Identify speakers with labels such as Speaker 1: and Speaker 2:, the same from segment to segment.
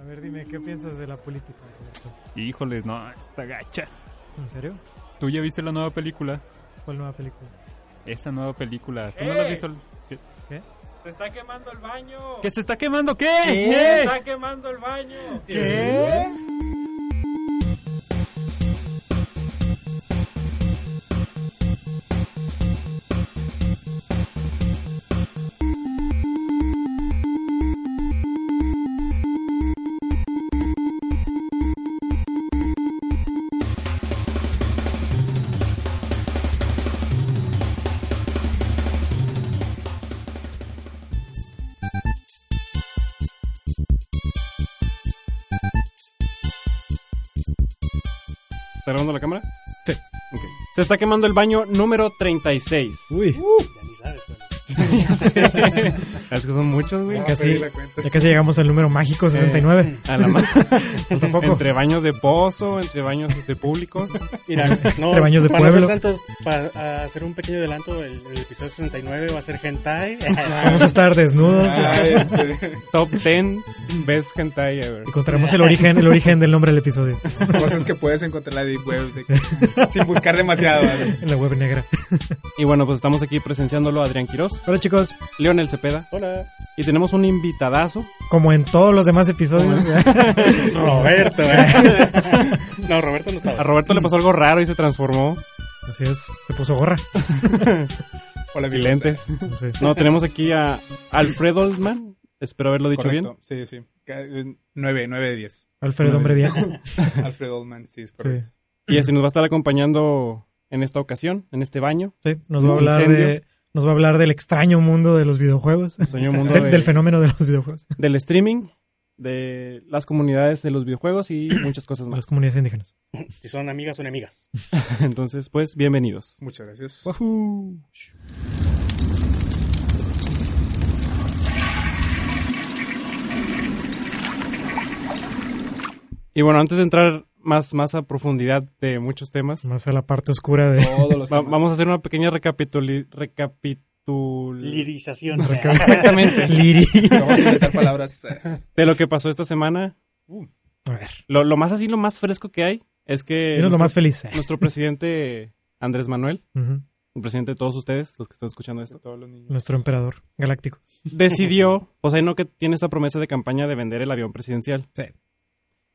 Speaker 1: A ver, dime, ¿qué piensas de la política?
Speaker 2: Híjole, no, está gacha.
Speaker 1: ¿En serio?
Speaker 2: ¿Tú ya viste la nueva película?
Speaker 1: ¿Cuál nueva película?
Speaker 2: Esa nueva película. ¿Tú no la has visto? ¿Qué?
Speaker 1: ¿Qué?
Speaker 3: Se está quemando el baño.
Speaker 2: ¿Que se está quemando qué?
Speaker 3: Se está quemando el baño.
Speaker 1: ¿Qué?
Speaker 3: ¿Está Se está quemando el baño número 36.
Speaker 1: Uy,
Speaker 4: Ya ni sabes, pero-
Speaker 3: Es que son muchos, güey.
Speaker 1: ya casi, ya casi llegamos al número mágico 69.
Speaker 3: A la
Speaker 1: Falta poco.
Speaker 3: entre baños de pozo, entre baños este, públicos.
Speaker 4: Mira, no,
Speaker 1: Entre baños de
Speaker 4: para
Speaker 1: pueblo.
Speaker 4: ser tantos, para hacer un pequeño adelanto, el, el episodio 69 va a ser hentai.
Speaker 1: Vamos a estar desnudos
Speaker 3: Top 10 best hentai ever.
Speaker 1: contaremos el origen, el origen del nombre del episodio
Speaker 5: Cosas que puedes encontrar en la Deep Web de- sin buscar demasiado. ¿vale?
Speaker 1: en la web negra.
Speaker 3: Y bueno, pues estamos aquí presenciándolo Adrián Quirós,
Speaker 1: Hola chicos,
Speaker 3: Leonel Cepeda
Speaker 4: Hola.
Speaker 3: y tenemos un invitadazo.
Speaker 1: como en todos los demás episodios,
Speaker 4: Roberto. eh. no, Roberto no
Speaker 3: A
Speaker 4: estaba.
Speaker 3: Roberto le pasó algo raro y se transformó.
Speaker 1: así es, se puso gorra.
Speaker 5: Hola,
Speaker 3: lentes.
Speaker 1: No
Speaker 3: tenemos aquí a Alfred Oldman. Espero haberlo dicho
Speaker 5: Correcto. Sí, sí. Ca- eh, Nueve, nueve de diez.
Speaker 1: Alfredo, hombre viejo.
Speaker 5: Alfred Oldman, sí, es correcto.
Speaker 3: bien. Y así nos va a estar acompañando en esta ocasión, en este baño.
Speaker 1: Sí, nos va a
Speaker 3: Este
Speaker 1: hablar
Speaker 3: incendio.
Speaker 1: de, nos va a hablar del extraño mundo de los videojuegos,
Speaker 3: Sueño mundo
Speaker 1: De-
Speaker 3: de-
Speaker 1: del fenómeno de los videojuegos,
Speaker 3: del streaming, de las comunidades de los videojuegos y muchas cosas
Speaker 1: de
Speaker 3: más.
Speaker 1: las comunidades indígenas.
Speaker 4: Si son amigas, son enemigas.
Speaker 3: Entonces, pues, bienvenidos.
Speaker 5: Muchas gracias.
Speaker 3: Y bueno, antes de entrar más, más a profundidad de muchos temas,
Speaker 1: Más a la parte oscura de...
Speaker 5: Todos los
Speaker 3: va-
Speaker 5: temas.
Speaker 3: vamos a hacer una pequeña recapituli recapitul
Speaker 4: Lirización.
Speaker 3: Exactamente.
Speaker 1: Liri.
Speaker 5: Vamos a inventar palabras. eh,
Speaker 3: de lo que pasó esta semana.
Speaker 1: A ver,
Speaker 3: Lo, lo más así, lo más fresco que hay es que
Speaker 1: dinos lo
Speaker 3: nuestro,
Speaker 1: más feliz.
Speaker 3: nuestro presidente Andrés Manuel,
Speaker 1: Ujú.
Speaker 3: el presidente de todos ustedes, los que están escuchando esto,
Speaker 5: Todos los niños.
Speaker 1: Nuestro emperador galáctico.
Speaker 3: decidió, o sea, no que tiene esta promesa de campaña de vender el avión presidencial.
Speaker 1: Sí.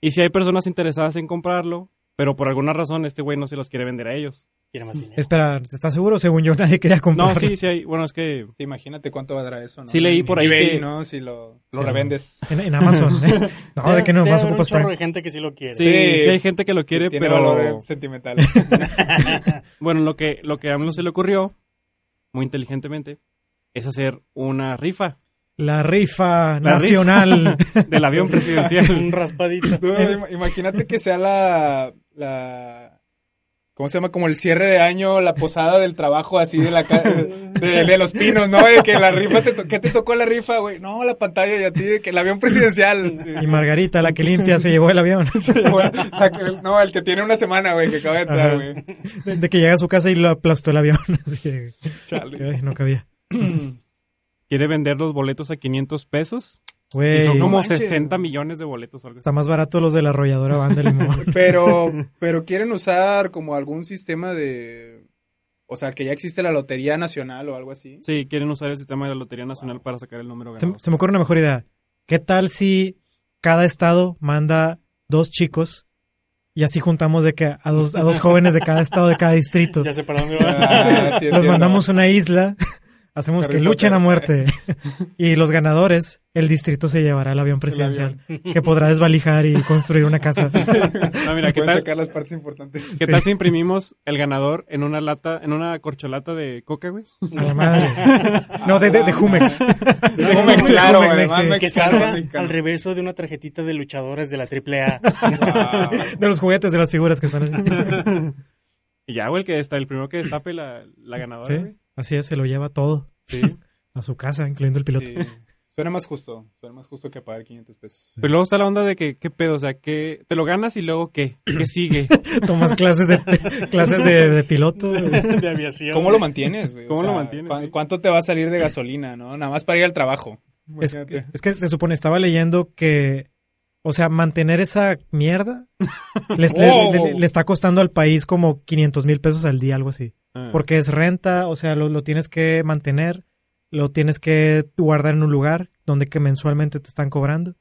Speaker 3: Y si hay personas interesadas en comprarlo, pero por alguna razón este güey no se los quiere vender a ellos.
Speaker 4: Quiere más dinero.
Speaker 1: Espera, ¿estás seguro? Según yo, nadie quería comprar.
Speaker 3: No, sí, sí hay, bueno, es que
Speaker 5: Sí, imagínate cuánto valdrá eso, ¿no?
Speaker 3: Sí leí por ahí
Speaker 5: eBay,
Speaker 3: que-
Speaker 5: ¿no? Si lo, lo
Speaker 1: Sí,
Speaker 5: revendes.
Speaker 1: En, en Amazon. ¿eh? No, de que no, más ocupas
Speaker 4: de gente que sí lo quiere.
Speaker 3: sí,
Speaker 5: Sí.
Speaker 3: sí hay gente que lo quiere,
Speaker 5: Tiene
Speaker 3: pero
Speaker 5: valor eh, sentimental.
Speaker 3: bueno, lo que lo que a AMLO se le ocurrió muy inteligentemente es hacer una rifa
Speaker 1: La rifa
Speaker 3: La
Speaker 1: nacional.
Speaker 3: del avión presidencial.
Speaker 4: Un raspadito.
Speaker 5: No, im- imagínate que sea la, la... ¿Cómo se llama? Como el cierre de año, la posada del trabajo así de la ca- de, de los pinos, ¿no? De que la rifa, te ¿qué te tocó la rifa, güey? No, la pantalla y a ti, de que el avión presidencial. Sí.
Speaker 1: y Margarita, la que limpia, se llevó el avión.
Speaker 5: Güey, la que- no, el que tiene una semana, güey, que acaba de entrar, güey.
Speaker 1: De, de que llega a su casa y lo aplastó el avión. Así que,
Speaker 5: Chale.
Speaker 1: ay, no cabía.
Speaker 3: Quiere vender los boletos a 500 pesos.
Speaker 1: Güey,
Speaker 3: y son como
Speaker 5: manches.
Speaker 3: 60 millones de boletos. así.
Speaker 1: está más barato los de la arrolladora banda limón.
Speaker 5: Pero, pero quieren usar como algún sistema de... O sea, que ya existe la Lotería Nacional o algo así.
Speaker 3: Sí, quieren usar el sistema de la Lotería Nacional para sacar el número
Speaker 1: Se,
Speaker 3: ganador.
Speaker 1: se me ocurre una mejor idea. ¿Qué tal si cada estado manda dos chicos y así juntamos de que a dos, a dos jóvenes de cada estado, de cada distrito?
Speaker 4: Ya sé para dónde va.
Speaker 5: Ah, sí,
Speaker 1: Los mandamos a una isla, hacemos que luchen
Speaker 5: Potter.
Speaker 1: a muerte. Y los ganadores, el distrito se llevará el avión presidencial, que podrá desvalijar y construir una casa.
Speaker 3: No, mira, ¿qué tal,
Speaker 5: sacar las partes importantes.
Speaker 3: ¿qué tal si imprimimos el ganador en una lata, en una corcholata de coca, güey?
Speaker 1: A la madre. No, de, de, de Jumex.
Speaker 5: De Jumex, claro,
Speaker 1: Jumex,
Speaker 5: además
Speaker 1: sí.
Speaker 5: me-
Speaker 4: Que salga al reverso de una tarjetita de luchadores de la AAA.
Speaker 5: Wow.
Speaker 1: De los juguetes, de las figuras que están así.
Speaker 3: Y ya, güey, el que está, el primero que destape la, la ganadora,
Speaker 1: Sí,
Speaker 3: güey.
Speaker 1: Así es, se lo lleva todo
Speaker 3: Sí.
Speaker 1: a su casa, incluyendo el piloto.
Speaker 5: Sí. Suena más justo. Suena más justo que pagar 500 pesos.
Speaker 3: Pero luego está la onda de que, ¿qué pedo? O sea, que te lo ganas y luego, ¿qué? ¿Qué sigue?
Speaker 1: Tomas clases de clases de, de piloto.
Speaker 4: de aviación.
Speaker 5: ¿Cómo lo mantienes, güey? O
Speaker 3: ¿Cómo lo mantienes,
Speaker 5: ¿cu-
Speaker 3: sí?
Speaker 5: ¿Cuánto te va a salir de gasolina, no? Nada más para ir al trabajo.
Speaker 1: Es,
Speaker 5: Imagínate.
Speaker 1: es que se supone, estaba leyendo que, o sea, mantener esa mierda les- le,
Speaker 5: Wow.
Speaker 1: le- le está costando al país como 500 mil pesos al día, algo así.
Speaker 3: Ah.
Speaker 1: Porque es renta, o sea, lo, lo tienes que mantener, lo tienes que guardar en un lugar donde que mensualmente te están cobrando.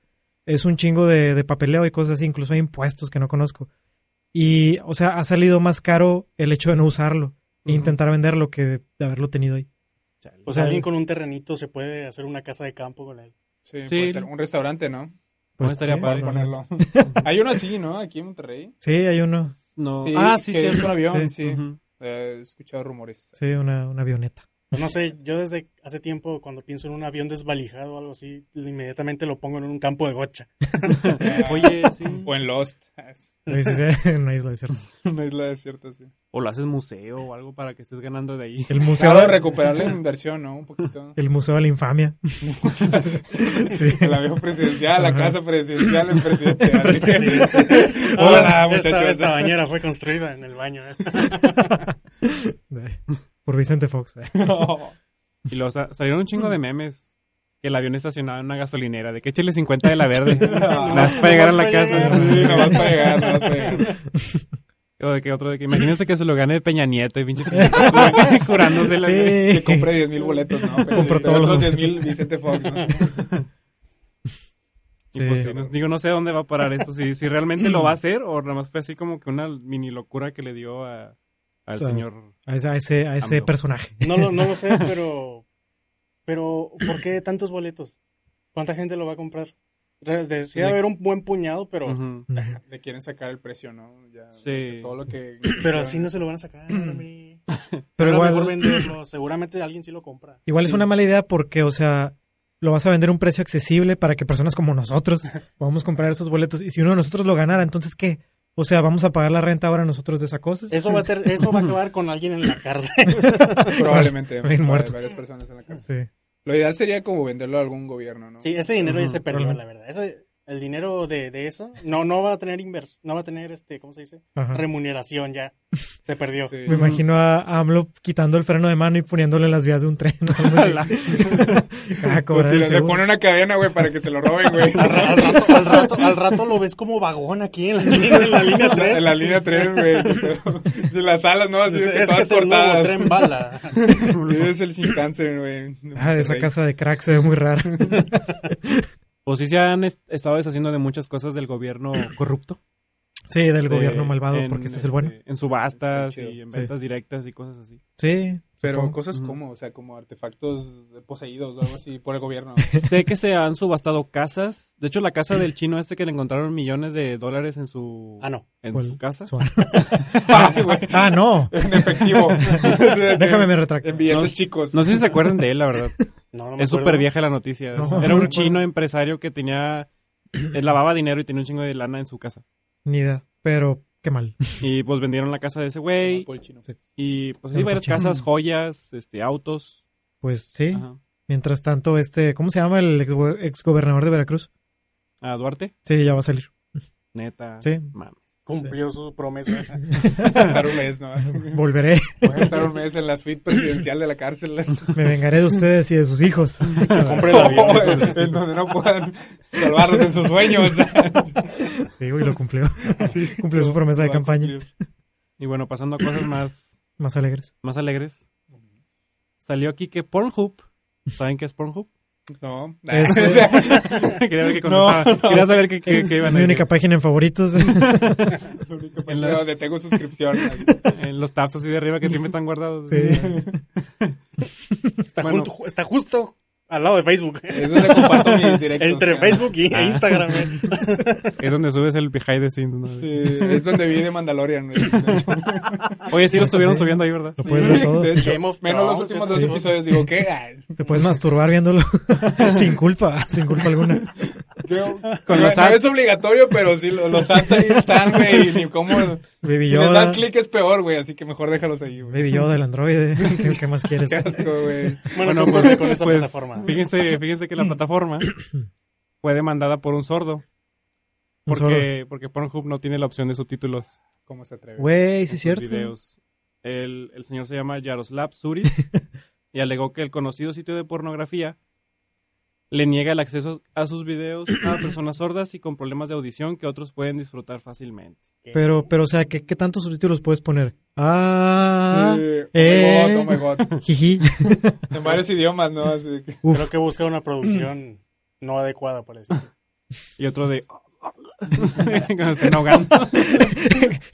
Speaker 1: Es un chingo de, de papeleo y cosas así, incluso hay impuestos que no conozco. Y, o sea, ha salido más caro el hecho de no usarlo e intentar venderlo que de, de haberlo tenido ahí.
Speaker 4: O sea, alguien con un terrenito se puede hacer una casa de campo con él.
Speaker 5: Sí,
Speaker 3: Sí.
Speaker 5: puede ser un restaurante, ¿no?
Speaker 3: Pues estaría
Speaker 1: sí,
Speaker 3: padre
Speaker 1: no, no.
Speaker 5: Ponerlo. Hay uno así, ¿no? Aquí en Monterrey.
Speaker 1: Sí, hay uno.
Speaker 3: No.
Speaker 5: Sí,
Speaker 3: ah, sí,
Speaker 5: que
Speaker 3: sí.
Speaker 5: es un avión, sí. He escuchado rumores.
Speaker 1: Sí, una, una avioneta.
Speaker 4: Pues no sé, yo desde hace tiempo cuando pienso en un avión desvalijado o algo así, inmediatamente lo pongo en un campo de gocha.
Speaker 3: Oye, sí.
Speaker 5: O en Lost.
Speaker 1: Sí, sí, sí, en una isla desierta.
Speaker 5: Una isla desierta, sí.
Speaker 3: O lo haces museo o algo para que estés ganando de ahí.
Speaker 1: El museo,
Speaker 5: Claro, recuperar la inversión, ¿no? Un poquito.
Speaker 1: el museo de la infamia. sí.
Speaker 5: El avión presidencial, la casa presidencial, el presidente.
Speaker 4: Presidente.
Speaker 5: Hola, muchachos.
Speaker 4: esta, esta bañera fue construida en el baño. ¿eh?
Speaker 1: Por Vicente Fox.
Speaker 5: No.
Speaker 3: Y luego sa- salieron un chingo de memes. Que el avión estacionado en una gasolinera. De que échale 50 de la verde. Nada más para llegar a la casa.
Speaker 5: Sí, nomás para llegar, nomás para llegar.
Speaker 3: O de que otro de que imagínense que se lo gane Peña Nieto y pinche Peña Nieto curándose la
Speaker 1: Sí.
Speaker 5: Que compre 10 mil boletos, ¿no? Pero sí,
Speaker 1: todos los
Speaker 5: otros 10
Speaker 1: boletos.
Speaker 5: mil Vicente Fox, ¿no?
Speaker 3: Y pues
Speaker 1: Sí.
Speaker 3: sí, no- digo, no sé dónde va a parar esto. Si, si realmente lo va a hacer o nada más fue así como que una mini locura que le dio a, al
Speaker 1: O sea,
Speaker 3: señor.
Speaker 1: A ese, a ese, a ese personaje.
Speaker 4: No lo, no lo sé, pero. Pero, ¿por qué tantos boletos? ¿Cuánta gente lo va a comprar? Decía haber un buen puñado, pero.
Speaker 5: Le quieren sacar el precio, ¿no? Ya,
Speaker 3: Sí.
Speaker 5: Todo lo que...
Speaker 4: Pero así no se lo van a sacar, hombre.
Speaker 1: Pero
Speaker 4: Pero
Speaker 1: igual,
Speaker 4: mejor venderlo. Seguramente alguien sí lo compra.
Speaker 1: igual es una mala idea porque, o sea, lo vas a vender a un precio accesible para que personas como nosotros podamos comprar esos boletos. Y si uno de nosotros lo ganara, entonces, ¿qué? O sea, ¿vamos a pagar la renta ahora nosotros de esa cosa?
Speaker 4: Eso va, a ter- eso va a acabar con alguien en la cárcel.
Speaker 5: Probablemente.
Speaker 1: Bien muerto.
Speaker 5: Varias personas en la cárcel.
Speaker 1: Sí.
Speaker 5: Lo ideal sería como venderlo a algún gobierno, ¿no?
Speaker 4: Sí, ese dinero ya se perdió, la verdad. Ese, el dinero de, de eso no, no va a tener invers, no va a tener este, ¿cómo se dice?
Speaker 1: Ajá.
Speaker 4: Remuneración ya. Se perdió.
Speaker 5: Sí.
Speaker 1: Me imagino a a AMLO quitando el freno de mano y poniéndole en las vías de un tren. o algo así. a cobrar el
Speaker 5: le pone una cadena, güey, para que se lo roben, güey.
Speaker 4: Al, ra- al rato, al, rato, al rato lo ves como vagón aquí en la, línea- en la línea 3.
Speaker 5: En la línea 3, güey. las alas, ¿no? Así
Speaker 4: es,
Speaker 5: que
Speaker 4: es que
Speaker 5: todas
Speaker 4: es el nuevo
Speaker 5: cortadas.
Speaker 4: tren bala.
Speaker 5: Sí, es el Shinkansen, güey.
Speaker 1: Ah, de esa casa de crack se ve muy rara.
Speaker 3: O sí se han est- estado deshaciendo de muchas cosas del gobierno corrupto.
Speaker 1: Sí, del
Speaker 3: De-
Speaker 1: gobierno malvado,
Speaker 3: en,
Speaker 1: porque este es el bueno.
Speaker 3: este, En subastas y en ventas directas y cosas así.
Speaker 1: Sí.
Speaker 5: Pero cosas como, o sea, como artefactos poseídos o algo así por el gobierno.
Speaker 3: sé que se han subastado casas. De hecho, la casa del chino este que le encontraron millones de dólares en su,
Speaker 4: Ah, no.
Speaker 3: en
Speaker 1: ¿Cuál?
Speaker 3: su casa.
Speaker 5: Ay, güey.
Speaker 1: ah, no.
Speaker 5: En efectivo.
Speaker 1: Déjame me retracto.
Speaker 5: En billetes
Speaker 3: No,
Speaker 5: chicos.
Speaker 3: No sé si se acuerdan de él, la verdad.
Speaker 4: No, no me
Speaker 3: Es
Speaker 4: acuerdo.
Speaker 3: súper vieja la noticia.
Speaker 1: No,
Speaker 3: Es-
Speaker 1: no
Speaker 3: Era un chino empresario que tenía... él lavaba dinero y tenía un chingo de lana en su casa.
Speaker 1: Ni idea. Pero qué mal.
Speaker 3: Y pues vendieron la casa de ese güey.
Speaker 5: Chino.
Speaker 3: Y pues sí, varias casas, joyas, este, autos.
Speaker 1: Pues sí.
Speaker 3: Ajá.
Speaker 1: Mientras tanto, este, ¿cómo se llama el ex, exgobernador de Veracruz?
Speaker 3: A Duarte,
Speaker 1: Sí, ya va a salir.
Speaker 3: neta.
Speaker 1: Sí.
Speaker 3: Mames.
Speaker 4: Cumplió su promesa.
Speaker 5: Estar un mes, ¿no?
Speaker 1: Volveré.
Speaker 5: Voy a estar un mes en la suite presidencial de la cárcel.
Speaker 1: Me vengaré de ustedes y de sus hijos.
Speaker 4: Compre el avión. entonces.
Speaker 5: en donde no puedan salvarlos en sus sueños.
Speaker 1: Sí, güey, lo cumplió. Cumplió su promesa de campaña.
Speaker 5: cumplir.
Speaker 3: Y bueno, pasando a cosas más,
Speaker 1: Más alegres.
Speaker 3: más alegres. Salió aquí que Pornhub. ¿Saben qué es Pornhub?
Speaker 5: No.
Speaker 1: Es,
Speaker 3: Quería ver qué
Speaker 5: No.
Speaker 3: Quería saber qué, qué, qué
Speaker 1: Es
Speaker 3: iban
Speaker 1: mi
Speaker 3: a
Speaker 1: única
Speaker 3: decir.
Speaker 1: página en favoritos.
Speaker 3: En la-
Speaker 5: donde tengo suscripción.
Speaker 3: En los tabs así de arriba que siempre están guardados.
Speaker 1: Sí.
Speaker 4: Está,
Speaker 3: Bueno.
Speaker 4: junto- está justo al lado de Facebook.
Speaker 5: Es donde comparto mis directos.
Speaker 4: Entre
Speaker 5: ¿no?
Speaker 4: Facebook y
Speaker 3: Ah.
Speaker 4: Instagram. eh.
Speaker 3: Es donde subes el behind the scenes. ¿no?
Speaker 5: Sí, es donde vi de Mandalorian. güey.
Speaker 3: Oye, sí lo estuvieron
Speaker 1: Sí.
Speaker 3: subiendo ahí, ¿verdad?
Speaker 1: Lo puedes ver todo.
Speaker 5: De hecho,
Speaker 4: Game of
Speaker 5: menos los últimos
Speaker 4: sí.
Speaker 5: dos episodios. Digo, ¿qué? Ah,
Speaker 1: Te puedes masturbar viéndolo. sin culpa, sin culpa alguna.
Speaker 5: Yo-
Speaker 3: Con
Speaker 5: no,
Speaker 3: los
Speaker 5: no
Speaker 3: ads.
Speaker 5: es obligatorio, pero sí, lo- los ads ahí están, güey. y Ni cómo.
Speaker 1: Baby
Speaker 5: Si les
Speaker 1: Yoda.
Speaker 5: das clic es peor, güey. Así que mejor déjalos ahí, güey.
Speaker 1: Baby Yoda, el androide. ¿Qué, qué más quieres?
Speaker 5: Qué asco, güey.
Speaker 4: Bueno, con,
Speaker 3: pues,
Speaker 4: con esa
Speaker 3: pues,
Speaker 4: plataforma.
Speaker 3: Fíjense, fíjense que la plataforma fue demandada por un sordo.
Speaker 1: Un
Speaker 3: Porque, porque Pornhub no tiene la opción de subtítulos
Speaker 5: ¿Cómo se atreve?
Speaker 1: Güey, sí es cierto.
Speaker 3: videos. El, el señor se llama Yaroslav Suri y alegó que el conocido sitio de pornografía le niega el acceso a sus videos a personas sordas y con problemas de audición que otros pueden disfrutar fácilmente.
Speaker 1: Pero, pero, o sea, ¿qué, qué tantos subtítulos puedes poner? Ah,
Speaker 5: Sí,
Speaker 1: eh.
Speaker 5: oh my god, oh my god.
Speaker 1: jiji.
Speaker 5: En varios idiomas, ¿no? Así que-.
Speaker 4: Creo que busca una producción no adecuada para eso.
Speaker 3: Y otro de... Cuando están ahogando.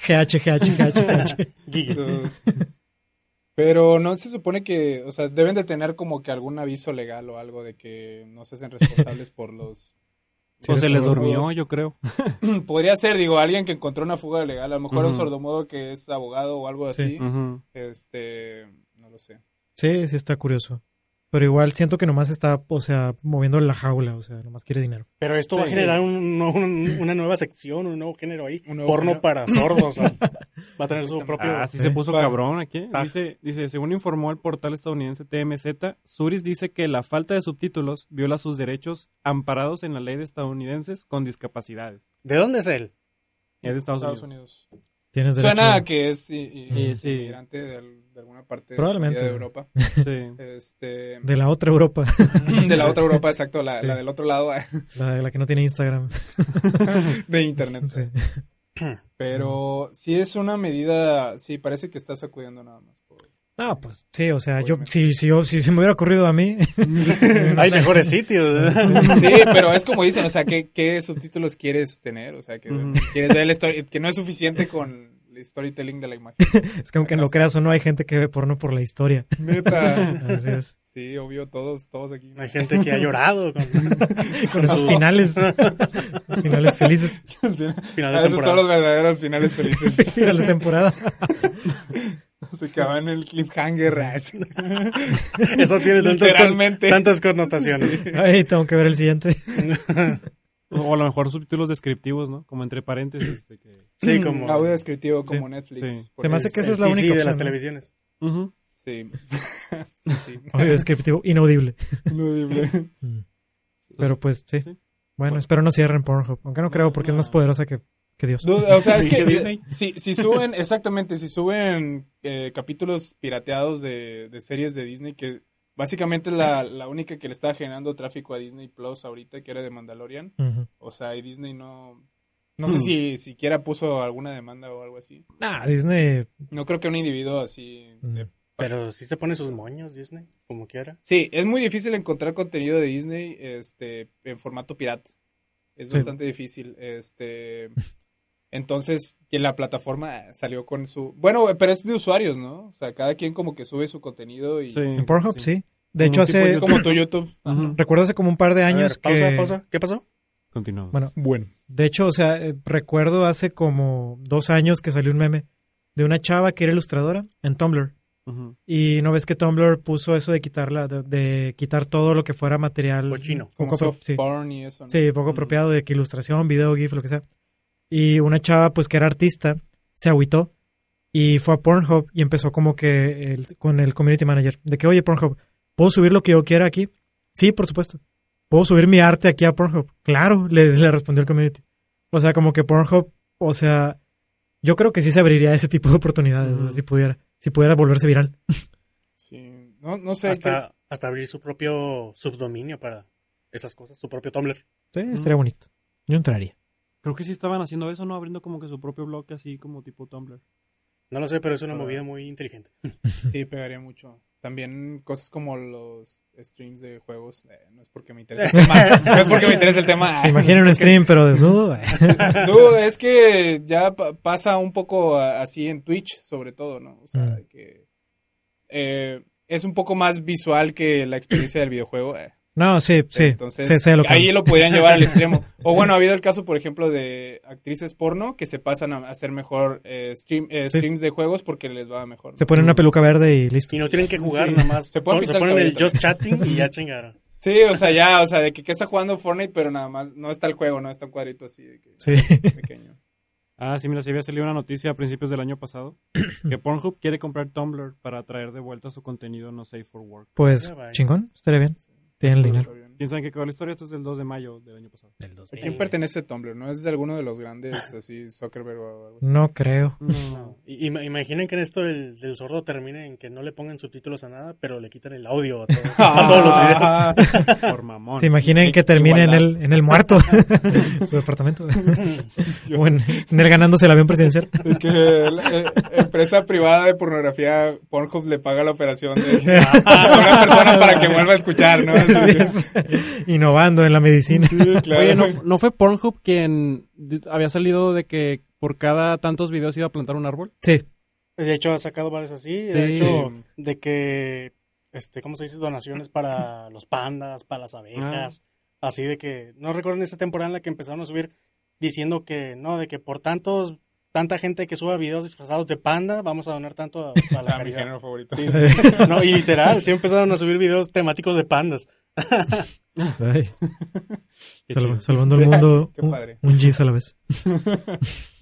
Speaker 1: GH, GH, GH, GH.
Speaker 5: Pero no se supone que, o sea, deben de tener como que algún aviso legal o algo de que no se hacen responsables por los...
Speaker 3: O se les durmió, yo creo.
Speaker 5: Podría ser, digo, alguien que encontró una fuga legal, a lo mejor un
Speaker 3: Ujú.
Speaker 5: sordomudo que es abogado o algo así. Este, no lo sé.
Speaker 1: Sí, sí está curioso. Pero igual siento que nomás está, o sea, moviendo la jaula, o sea, nomás quiere dinero.
Speaker 4: Pero esto va a
Speaker 5: Sí.
Speaker 4: generar un- un- una nueva sección, un nuevo género ahí.
Speaker 5: Un nuevo
Speaker 4: Porno
Speaker 5: género.
Speaker 4: para sordos. ¿no? Va a tener su propio...
Speaker 3: Ah, sí,
Speaker 1: Sí.
Speaker 3: se puso
Speaker 5: Bueno.
Speaker 3: cabrón aquí.
Speaker 4: Ah.
Speaker 3: Dice, dice, según informó el portal estadounidense TMZ, Suris dice que la falta de subtítulos viola sus derechos amparados en la ley de estadounidenses con discapacidades.
Speaker 4: ¿De dónde es él?
Speaker 3: Es de Estados,
Speaker 5: Estados
Speaker 3: Unidos.
Speaker 5: Unidos.
Speaker 1: Tienes derecho.
Speaker 5: Suena a que es
Speaker 3: sí.
Speaker 5: inmigrante de, al- de alguna parte
Speaker 1: Probablemente.
Speaker 5: de Europa.
Speaker 3: Sí.
Speaker 5: Este,
Speaker 1: De la otra Europa,
Speaker 5: de la otra Europa, exacto, la,
Speaker 1: Sí.
Speaker 5: la del otro lado
Speaker 1: la, la que no tiene Instagram.
Speaker 5: de internet.
Speaker 1: Sí.
Speaker 5: Pero sí es una medida, sí, parece que está sacudiendo nada más.
Speaker 1: Ah, pues sí, o sea, yo, si, si, yo, si se me hubiera ocurrido a mí,
Speaker 4: Hay mejores sitios.
Speaker 5: Sí, pero es como dicen, o sea, ¿qué, qué subtítulos quieres tener? O sea, que quieres ver el story- que no es suficiente con el storytelling de la imagen.
Speaker 1: es que aunque lo creas o no, hay gente que ve porno por la historia.
Speaker 5: Neta.
Speaker 1: Así es.
Speaker 5: Sí, obvio, todos, todos aquí.
Speaker 4: Hay gente que ha llorado con
Speaker 1: Con esos finales, finales felices,
Speaker 4: final de
Speaker 5: esos son los verdaderos finales felices.
Speaker 1: final de temporada.
Speaker 5: Se acaban en el cliffhanger. así.
Speaker 4: Eso tiene tantas, tantas connotaciones.
Speaker 1: Ay, tengo que ver el siguiente.
Speaker 3: O a lo mejor subtítulos descriptivos, ¿no? Como entre paréntesis. de que-
Speaker 4: Sí, como...
Speaker 5: Audio descriptivo como
Speaker 3: Sí,
Speaker 5: Netflix.
Speaker 3: sí.
Speaker 1: Se me hace que esa es
Speaker 4: Sí,
Speaker 1: la
Speaker 4: sí,
Speaker 1: única
Speaker 4: de
Speaker 1: opción,
Speaker 4: las
Speaker 1: ¿no?
Speaker 4: televisiones.
Speaker 5: Sí. sí, sí.
Speaker 1: Audio descriptivo inaudible.
Speaker 5: Inaudible.
Speaker 1: Mm. Pero pues sí.
Speaker 3: Sí.
Speaker 1: Bueno, espero no cierren Pornhub. Aunque no creo porque es más poderosa que, que Dios.
Speaker 5: O sea, es
Speaker 3: Sí,
Speaker 5: que
Speaker 3: Disney.
Speaker 5: si, si suben, exactamente, si suben eh, capítulos pirateados de, de series de Disney, que básicamente es la, la única que le estaba generando tráfico a Disney Plus ahorita, que era de Mandalorian. O sea, y Disney no... No sé si siquiera puso alguna demanda o algo así.
Speaker 1: Nah, Disney.
Speaker 5: No creo que un individuo así... de-.
Speaker 4: Pero sí se pone sus moños, Disney, como quiera.
Speaker 5: Sí, es muy difícil encontrar contenido de Disney este, en formato pirata. Es
Speaker 1: Sí.
Speaker 5: bastante difícil. Este, entonces, la plataforma salió con su... Bueno, pero es de usuarios, ¿no? O sea, cada quien como que sube su contenido y...
Speaker 3: Sí.
Speaker 1: En Pornhub, sí. De hecho, hace.
Speaker 5: Es como tu YouTube.
Speaker 3: Ujú.
Speaker 1: Recuerdo hace como un par de
Speaker 4: A
Speaker 1: años
Speaker 4: ver, pausa,
Speaker 1: que.
Speaker 4: pausa. ¿Qué pasó?
Speaker 3: Continuamos.
Speaker 1: Bueno,
Speaker 5: Bueno.
Speaker 1: de hecho, o sea, eh, recuerdo hace como dos años que salió un meme de una chava que era ilustradora en Tumblr.
Speaker 3: Ujú.
Speaker 1: Y no ves que Tumblr puso eso de quitarla, de, de quitar todo lo que fuera material.
Speaker 4: Cochino.
Speaker 5: Como soft
Speaker 1: sí.
Speaker 5: porn y eso. ¿no?
Speaker 1: Sí, poco apropiado de que ilustración, video, GIF, lo que sea. Y una chava, pues que era artista, se agüitó y fue a Pornhub y empezó como que el- con el community manager de que, oye, Pornhub, ¿puedo subir lo que yo quiera aquí? Sí, por supuesto. ¿Puedo subir mi arte aquí a Pornhub? Claro, le, le respondió el community. O sea, como que Pornhub, o sea, yo creo que sí se abriría ese tipo de oportunidades, o sea, si pudiera, si pudiera volverse viral.
Speaker 5: Sí. No, no sé.
Speaker 4: Hasta, hasta abrir su propio subdominio para esas cosas, su propio Tumblr.
Speaker 1: Sí, estaría bonito. Yo entraría.
Speaker 3: Creo que sí estaban haciendo eso, ¿no? Abriendo como que su propio blog así como tipo Tumblr.
Speaker 4: No lo sé, pero es una movida muy inteligente.
Speaker 5: sí, pegaría mucho. También cosas como los streams de juegos. eh, no es porque me interese el tema. no es porque me interese el tema.
Speaker 1: ¿Se imaginan un stream pero desnudo?
Speaker 5: Tú, es que ya pa- pasa un poco así en Twitch, sobre todo, ¿no? O sea,
Speaker 1: Mm.
Speaker 5: que eh, es un poco más visual que la experiencia del videojuego. eh.
Speaker 1: No, sí, sí.
Speaker 5: Entonces,
Speaker 1: lo
Speaker 5: ahí lo podían llevar al extremo. O bueno, ha habido el caso, por ejemplo, de actrices porno que se pasan a hacer mejor eh, stream, eh,
Speaker 1: Sí.
Speaker 5: streams de juegos porque les va mejor. ¿no?
Speaker 1: Se ponen una peluca verde y listo.
Speaker 4: Y no tienen que jugar,
Speaker 5: Sí.
Speaker 4: nada más.
Speaker 5: Se
Speaker 4: ponen
Speaker 5: el
Speaker 4: just chatting y ya chingaron.
Speaker 5: Sí, o sea, ya, o sea, de que, que está jugando Fortnite, pero nada más no está el juego, no está un cuadrito así de que
Speaker 1: Sí.
Speaker 5: pequeño.
Speaker 3: Ah, sí, mira, se había salido una noticia a principios del año pasado que Pornhub quiere comprar Tumblr para traer de vuelta su contenido no safe for work.
Speaker 1: Pues chingón, estaría bien. Tienen el dinero.
Speaker 3: ¿Quién sabe qué quedó la historia? Esto es del 2 de mayo del año pasado.
Speaker 1: Del 2000.
Speaker 5: ¿A quién pertenece Tumblr? ¿No es de alguno de los grandes, así, Zuckerberg o algo así?
Speaker 1: No creo.
Speaker 4: No. Y- ima- imaginen que en esto del, del sordo termine en que no le pongan subtítulos a nada, pero le quitan el audio a, todos- a todos los videos.
Speaker 5: Ah,
Speaker 3: Por mamón.
Speaker 1: Se imaginen que termine en el, en el muerto. Su departamento. o en, en el ganándose el avión presidencial.
Speaker 5: de que la eh, empresa privada de pornografía Pornhub le paga la operación de a una persona para que vuelva a escuchar, ¿no?
Speaker 1: Sí, es- Innovando en la medicina.
Speaker 5: Sí, claro.
Speaker 3: Oye, ¿no, no fue Pornhub quien había salido de que por cada tantos videos iba a plantar un árbol?
Speaker 1: Sí.
Speaker 4: De hecho, ha sacado varios así. De hecho, de que, este, ¿cómo se dice? Donaciones para los pandas, para las abejas. Así de que, no recuerdo en esa temporada en la que empezaron a subir diciendo que, no, de que por tantos, tanta gente que suba videos disfrazados de panda, vamos a donar tanto a, a la
Speaker 5: Ah, mi
Speaker 4: caridad.
Speaker 5: género favorito.
Speaker 4: Sí, sí. No, y literal, sí empezaron a subir videos temáticos de pandas.
Speaker 1: Ay, salva- salvando el mundo
Speaker 5: Qué
Speaker 1: un,
Speaker 5: padre.
Speaker 1: un a la vez.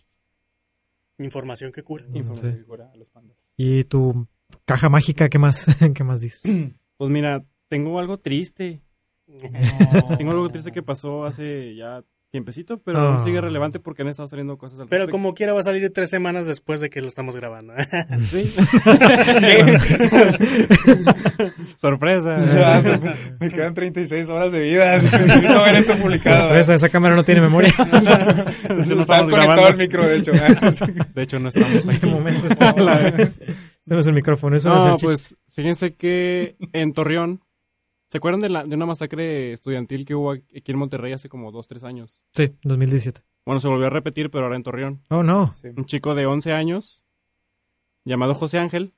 Speaker 4: Información que cura.
Speaker 5: Información
Speaker 1: Sí.
Speaker 5: que cura a los pandas.
Speaker 1: Y tu caja mágica, ¿qué más? ¿Qué más dices?
Speaker 3: Pues mira, tengo algo triste.
Speaker 5: No.
Speaker 3: Tengo algo triste que pasó hace ya tiempecito, pero
Speaker 1: Ah.
Speaker 3: aún sigue relevante porque han estado saliendo cosas al
Speaker 4: Pero
Speaker 3: respecto.
Speaker 4: como quiera va a salir tres semanas después de que lo estamos grabando.
Speaker 3: Sí. Sorpresa.
Speaker 5: Me quedan 36 horas de vida. Necesito ver esto publicado.
Speaker 1: Sorpresa, esa cámara no tiene memoria.
Speaker 3: De hecho, no
Speaker 5: Estás
Speaker 3: estamos
Speaker 5: conectado
Speaker 3: grabando.
Speaker 5: al micro, de hecho.
Speaker 3: De hecho, no estamos
Speaker 1: ¿En
Speaker 3: aquí.
Speaker 1: qué momento está? Este no es el micrófono, eso no, es
Speaker 3: No,
Speaker 1: el chiste.
Speaker 3: pues fíjense que en Torreón, ¿se acuerdan de, la, de una masacre estudiantil que hubo aquí en Monterrey hace como dos, tres años?
Speaker 1: Sí, 2017.
Speaker 3: Bueno, se volvió a repetir, pero ahora en Torreón.
Speaker 1: Oh, no.
Speaker 5: Sí.
Speaker 3: Un chico de 11 años, llamado José Ángel.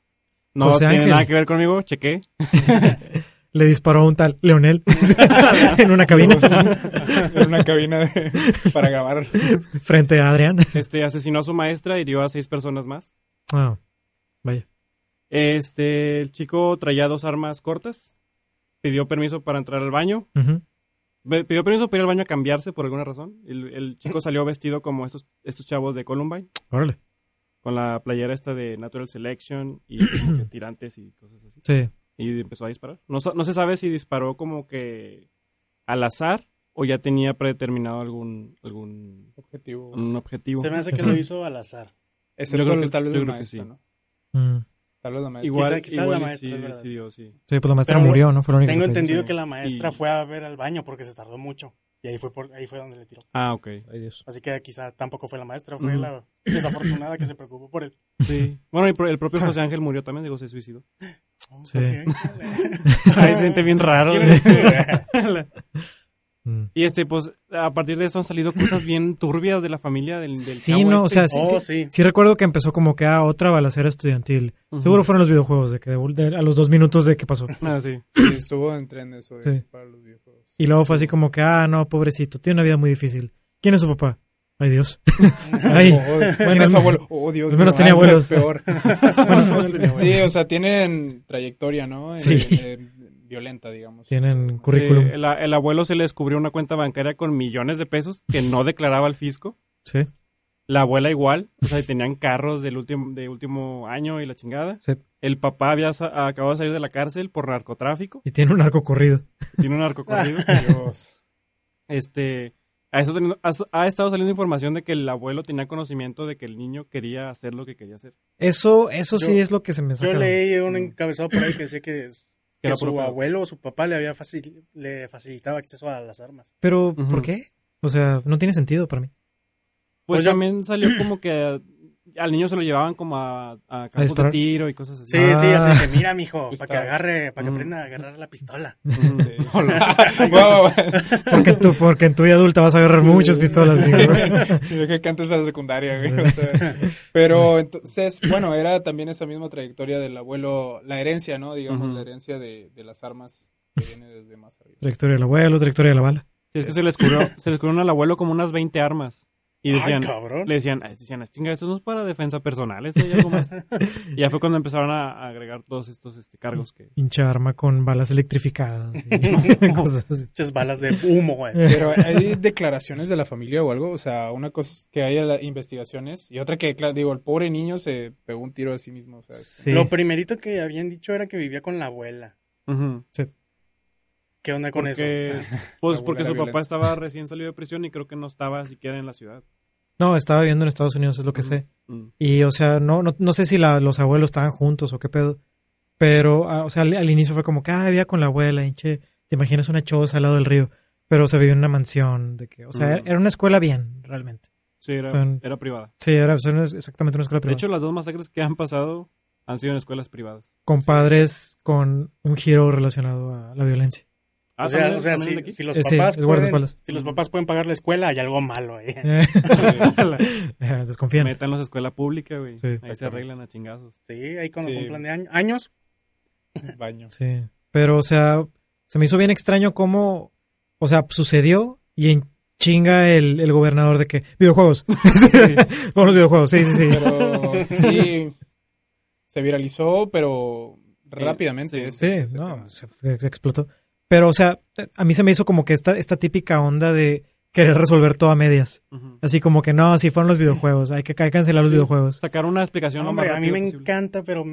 Speaker 3: No
Speaker 1: José
Speaker 3: tiene
Speaker 1: Ángel.
Speaker 3: nada que ver conmigo, chequé.
Speaker 1: Le disparó a un tal Leonel en una cabina
Speaker 5: En una cabina de- para grabar.
Speaker 1: frente a Adrián.
Speaker 3: Este asesinó a su maestra y hirió a seis personas más.
Speaker 1: Ah, vaya.
Speaker 3: Este, el chico traía dos armas cortas. Pidió permiso para entrar al baño. Pidió permiso para ir al baño a cambiarse por alguna razón. El, el chico salió vestido como estos, estos chavos de Columbine,
Speaker 1: Órale.
Speaker 3: con la playera esta de Natural Selection y tirantes y cosas así.
Speaker 1: Sí.
Speaker 3: Y empezó a disparar. No, no se sabe si disparó como que al azar o ya tenía predeterminado algún, algún
Speaker 5: Objetivo.
Speaker 3: un objetivo.
Speaker 4: Se me hace que lo hizo al azar.
Speaker 5: Excepto
Speaker 3: Yo creo que-
Speaker 5: tal vez
Speaker 3: yo creo que sí.
Speaker 5: ¿no?
Speaker 1: Mm.
Speaker 5: Tal vez la maestra.
Speaker 3: Igual,
Speaker 4: Quizá- quizá
Speaker 3: igual
Speaker 4: la maestra,
Speaker 3: sí
Speaker 4: es verdad,
Speaker 3: decidió, sí.
Speaker 1: Sí, pues la maestra
Speaker 4: Pero
Speaker 1: murió, ¿no? Fue la única
Speaker 4: Tengo entendido que la maestra
Speaker 3: Y-
Speaker 4: fue a ver al baño porque se tardó mucho. Y ahí fue, por, ahí fue donde le tiró.
Speaker 3: Ah, ok.
Speaker 1: Ay, Dios.
Speaker 4: Así que quizá tampoco fue la maestra, fue la desafortunada que se preocupó por él.
Speaker 3: Sí. Bueno, y el propio José Ángel murió también, digo, se suicidó.
Speaker 4: Oh,
Speaker 1: Sí.
Speaker 4: pues
Speaker 3: Ahí se siente bien raro.
Speaker 1: Mm.
Speaker 3: Y este, pues, a partir de esto han salido cosas bien turbias de la familia del, del
Speaker 1: Sí, no, o
Speaker 3: este.
Speaker 1: sea, sí,
Speaker 4: Oh,
Speaker 1: sí,
Speaker 4: sí.
Speaker 1: sí recuerdo que empezó como que a otra balacera estudiantil. Seguro fueron los videojuegos, de que de- de- a los dos minutos de que pasó.
Speaker 3: Ah, sí.
Speaker 5: Sí, estuvo en tren eso de-
Speaker 1: Sí.
Speaker 5: para los videojuegos.
Speaker 1: Y luego fue así como que, ah, no, pobrecito, tiene una vida muy difícil. ¿Quién es su papá? Ay, Dios. Ay,
Speaker 5: Oh, ¿quién
Speaker 1: bueno,
Speaker 5: es su
Speaker 1: no.
Speaker 5: abuelo? Oh, Dios
Speaker 1: al menos
Speaker 5: mío,
Speaker 1: tenía
Speaker 5: eso
Speaker 1: abuelos.
Speaker 5: es peor.
Speaker 1: Bueno,
Speaker 5: sí, o sea, tienen trayectoria, ¿no?
Speaker 1: Sí.
Speaker 5: Eh, eh, violenta, digamos.
Speaker 1: tienen currículum.
Speaker 3: Sí, el, el abuelo se le descubrió una cuenta bancaria con millones de pesos que no declaraba al fisco.
Speaker 1: Sí,
Speaker 3: La abuela igual, o sea, tenían carros del último, de último año y la chingada.
Speaker 1: sí.
Speaker 3: El papá había sa- acabado de salir de la cárcel por narcotráfico.
Speaker 1: Y tiene un arco corrido.
Speaker 3: Tiene un narco corrido.
Speaker 5: Dios.
Speaker 3: Este, ha estado, teniendo- ha, ha estado saliendo información de que el abuelo tenía conocimiento de que el niño quería hacer lo que quería hacer.
Speaker 1: Eso, eso sí es lo que se me saca.
Speaker 4: Yo leí un encabezado por ahí que decía que, es-
Speaker 3: Que
Speaker 4: su abuelo o su papá le había facil- le facilitaba acceso a las armas.
Speaker 1: Pero. ¿por qué? O sea, no tiene sentido para mí.
Speaker 3: Pues,
Speaker 4: Pues yo-
Speaker 3: también salió como que al niño se lo llevaban como a, a campos de tiro y cosas así.
Speaker 4: Sí,
Speaker 1: Ah.
Speaker 4: sí, así que mira, mijo,
Speaker 5: Tú
Speaker 4: para que agarre, para que
Speaker 3: Mm.
Speaker 4: aprenda a agarrar la pistola.
Speaker 5: Sí.
Speaker 1: Porque, tú, porque en tu vida adulta vas a agarrar muchas pistolas. amigo.
Speaker 5: Yo que antes a la secundaria, güey, o sea, pero entonces, bueno, era también esa misma trayectoria del abuelo, la herencia, ¿no? Digamos, la herencia de, de las armas que viene desde más arriba.
Speaker 1: Trayectoria del abuelo, trayectoria de la bala.
Speaker 3: Sí, es que se le descubrió, se le descubrieron al abuelo como unas 20 armas. Y decían,
Speaker 4: Ay,
Speaker 3: le decían, "Ay, decían, chinga, esto no es para defensa personal, esto hay algo más. y ya fue cuando empezaron a, agregar todos estos este, cargos que...
Speaker 1: Hincha arma con balas electrificadas. y cosas así.
Speaker 4: Muchas balas de humo, güey.
Speaker 5: Pero hay declaraciones de la familia o algo, o sea, una cosa es que haya investigaciones y otra que, claro, digo, el pobre niño se pegó un tiro a sí mismo, o sea,
Speaker 1: Sí.
Speaker 4: Lo primerito que habían dicho era que vivía con la abuela.
Speaker 3: Ujú.
Speaker 4: ¿Qué onda con eso?
Speaker 3: Pues porque su papá estaba recién salido de prisión y creo que no estaba siquiera en la ciudad.
Speaker 1: No, estaba viviendo en Estados Unidos, es lo que sé.
Speaker 3: Mm.
Speaker 1: Y, o sea, no, no, no sé si la- los abuelos estaban juntos o qué pedo. Pero, ah, o sea, al, al inicio fue como que, ah, vivía con la abuela, hinche. Te imaginas una choza al lado del río. Pero se vivía en una mansión. de que, O sea,
Speaker 3: Ujú.
Speaker 1: era una escuela bien, realmente.
Speaker 3: Sí, era, privada.
Speaker 1: Sí, era, era exactamente una escuela
Speaker 3: De
Speaker 1: privada.
Speaker 3: hecho, las dos masacres que han pasado han sido en escuelas privadas.
Speaker 1: con padres con un giro relacionado a la violencia.
Speaker 3: Ah,
Speaker 4: o sea,
Speaker 3: ¿también-
Speaker 4: o sea si, los
Speaker 1: Eh, sí,
Speaker 4: papás pueden, si los papás pueden pagar la escuela, hay algo malo ahí.
Speaker 1: Eh, Desconfían.
Speaker 3: Métanlos a escuela pública, güey.
Speaker 1: Sí,
Speaker 3: Ahí se arreglan a chingazos.
Speaker 4: Sí, ahí con,
Speaker 5: Sí.
Speaker 4: con plan de año- años.
Speaker 5: Baño.
Speaker 1: Sí. Pero, o sea, se me hizo bien extraño cómo, o sea, sucedió y en chinga el, el gobernador de que videojuegos. Sí. Con los videojuegos, sí, sí, sí.
Speaker 5: Pero sí, se viralizó, pero rápidamente.
Speaker 3: sí.
Speaker 5: ese-
Speaker 1: Sí,
Speaker 5: ese
Speaker 1: no, se explotó. Pero, o sea, a mí se me hizo como que esta, esta típica onda de querer resolver todo a medias. Así como que no, si fueron los videojuegos, hay que, hay que cancelar los
Speaker 3: Sí.
Speaker 1: videojuegos.
Speaker 3: Sacar una explicación
Speaker 4: No,
Speaker 3: lo más
Speaker 4: hombre, a mí me
Speaker 3: posible.
Speaker 4: encanta, pero